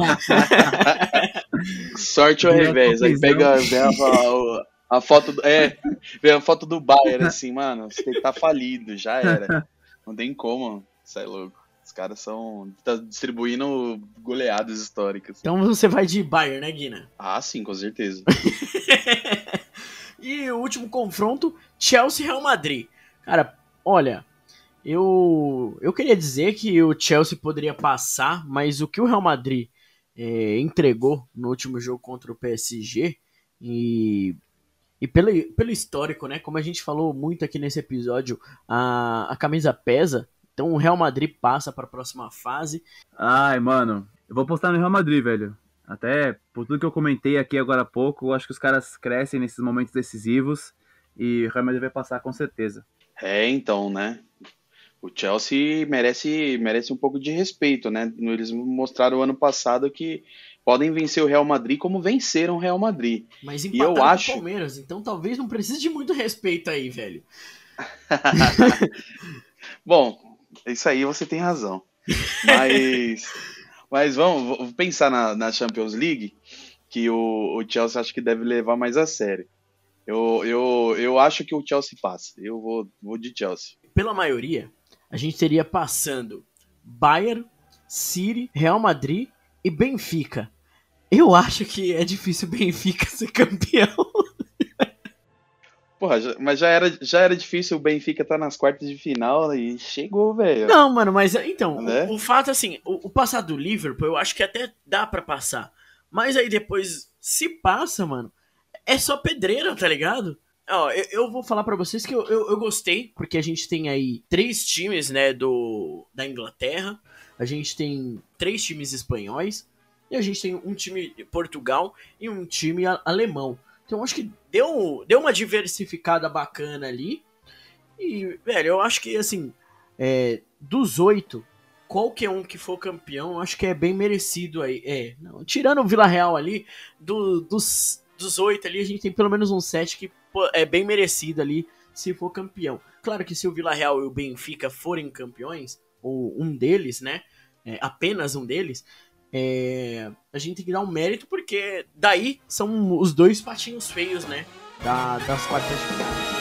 [laughs] Sorte ao revés. Aí pega vê a, a, a, foto do. É, vê a foto do Bayern assim, mano. Você tá falido, já era. Não tem como, isso é louco. Os caras são. tá distribuindo goleadas históricas. Então você vai de Bayern, né, Guina? Ah, sim, com certeza. E o último confronto, Chelsea Real Madrid. Cara, olha, eu, eu queria dizer que o Chelsea poderia passar, mas o que o Real Madrid é, entregou no último jogo contra o PSG e, e pelo, pelo histórico, né? Como a gente falou muito aqui nesse episódio, a, a camisa pesa. Então o Real Madrid passa para a próxima fase. Ai, mano, eu vou postar no Real Madrid, velho. Até por tudo que eu comentei aqui agora há pouco, eu acho que os caras crescem nesses momentos decisivos e o Real Madrid vai passar com certeza. É, então, né? O Chelsea merece, merece um pouco de respeito, né? Eles mostraram ano passado que podem vencer o Real Madrid como venceram o Real Madrid. Mas e eu acho com o Palmeiras, então talvez não precise de muito respeito aí, velho. [laughs] Bom, isso aí você tem razão. Mas, [laughs] mas vamos, pensar na, na Champions League, que o, o Chelsea acho que deve levar mais a sério. Eu, eu, eu acho que o Chelsea passa. Eu vou, vou de Chelsea. Pela maioria, a gente teria passando Bayern, City, Real Madrid e Benfica. Eu acho que é difícil Benfica [laughs] ser campeão. Porra, já- mas já era, já era difícil o Benfica estar nas quartas de final e chegou, velho. Não, mano, mas então, Né? o, o fato assim, o, o passar do Liverpool, eu acho que até dá pra passar. Mas aí depois, se passa, mano, é só pedreira, tá ligado? Ó, eu, eu vou falar pra vocês que eu, eu, eu gostei, porque a gente tem aí três times, né, do, da Inglaterra, a gente tem três times espanhóis, e a gente tem um time de Portugal e um time alemão. Então acho que deu, deu uma diversificada bacana ali. E, velho, eu acho que, assim, é, dos oito, qualquer um que for campeão, acho que é bem merecido aí. É, não, tirando o Vila Real ali, do- dos, dos oito ali, a gente tem pelo menos um sete que é bem merecido ali se for campeão. Claro que se o Vila Real e o Benfica forem campeões, ou um deles, né? é, apenas um deles, é, a gente tem que dar um mérito porque daí são os dois patinhos feios, né? Da, das quartas de final.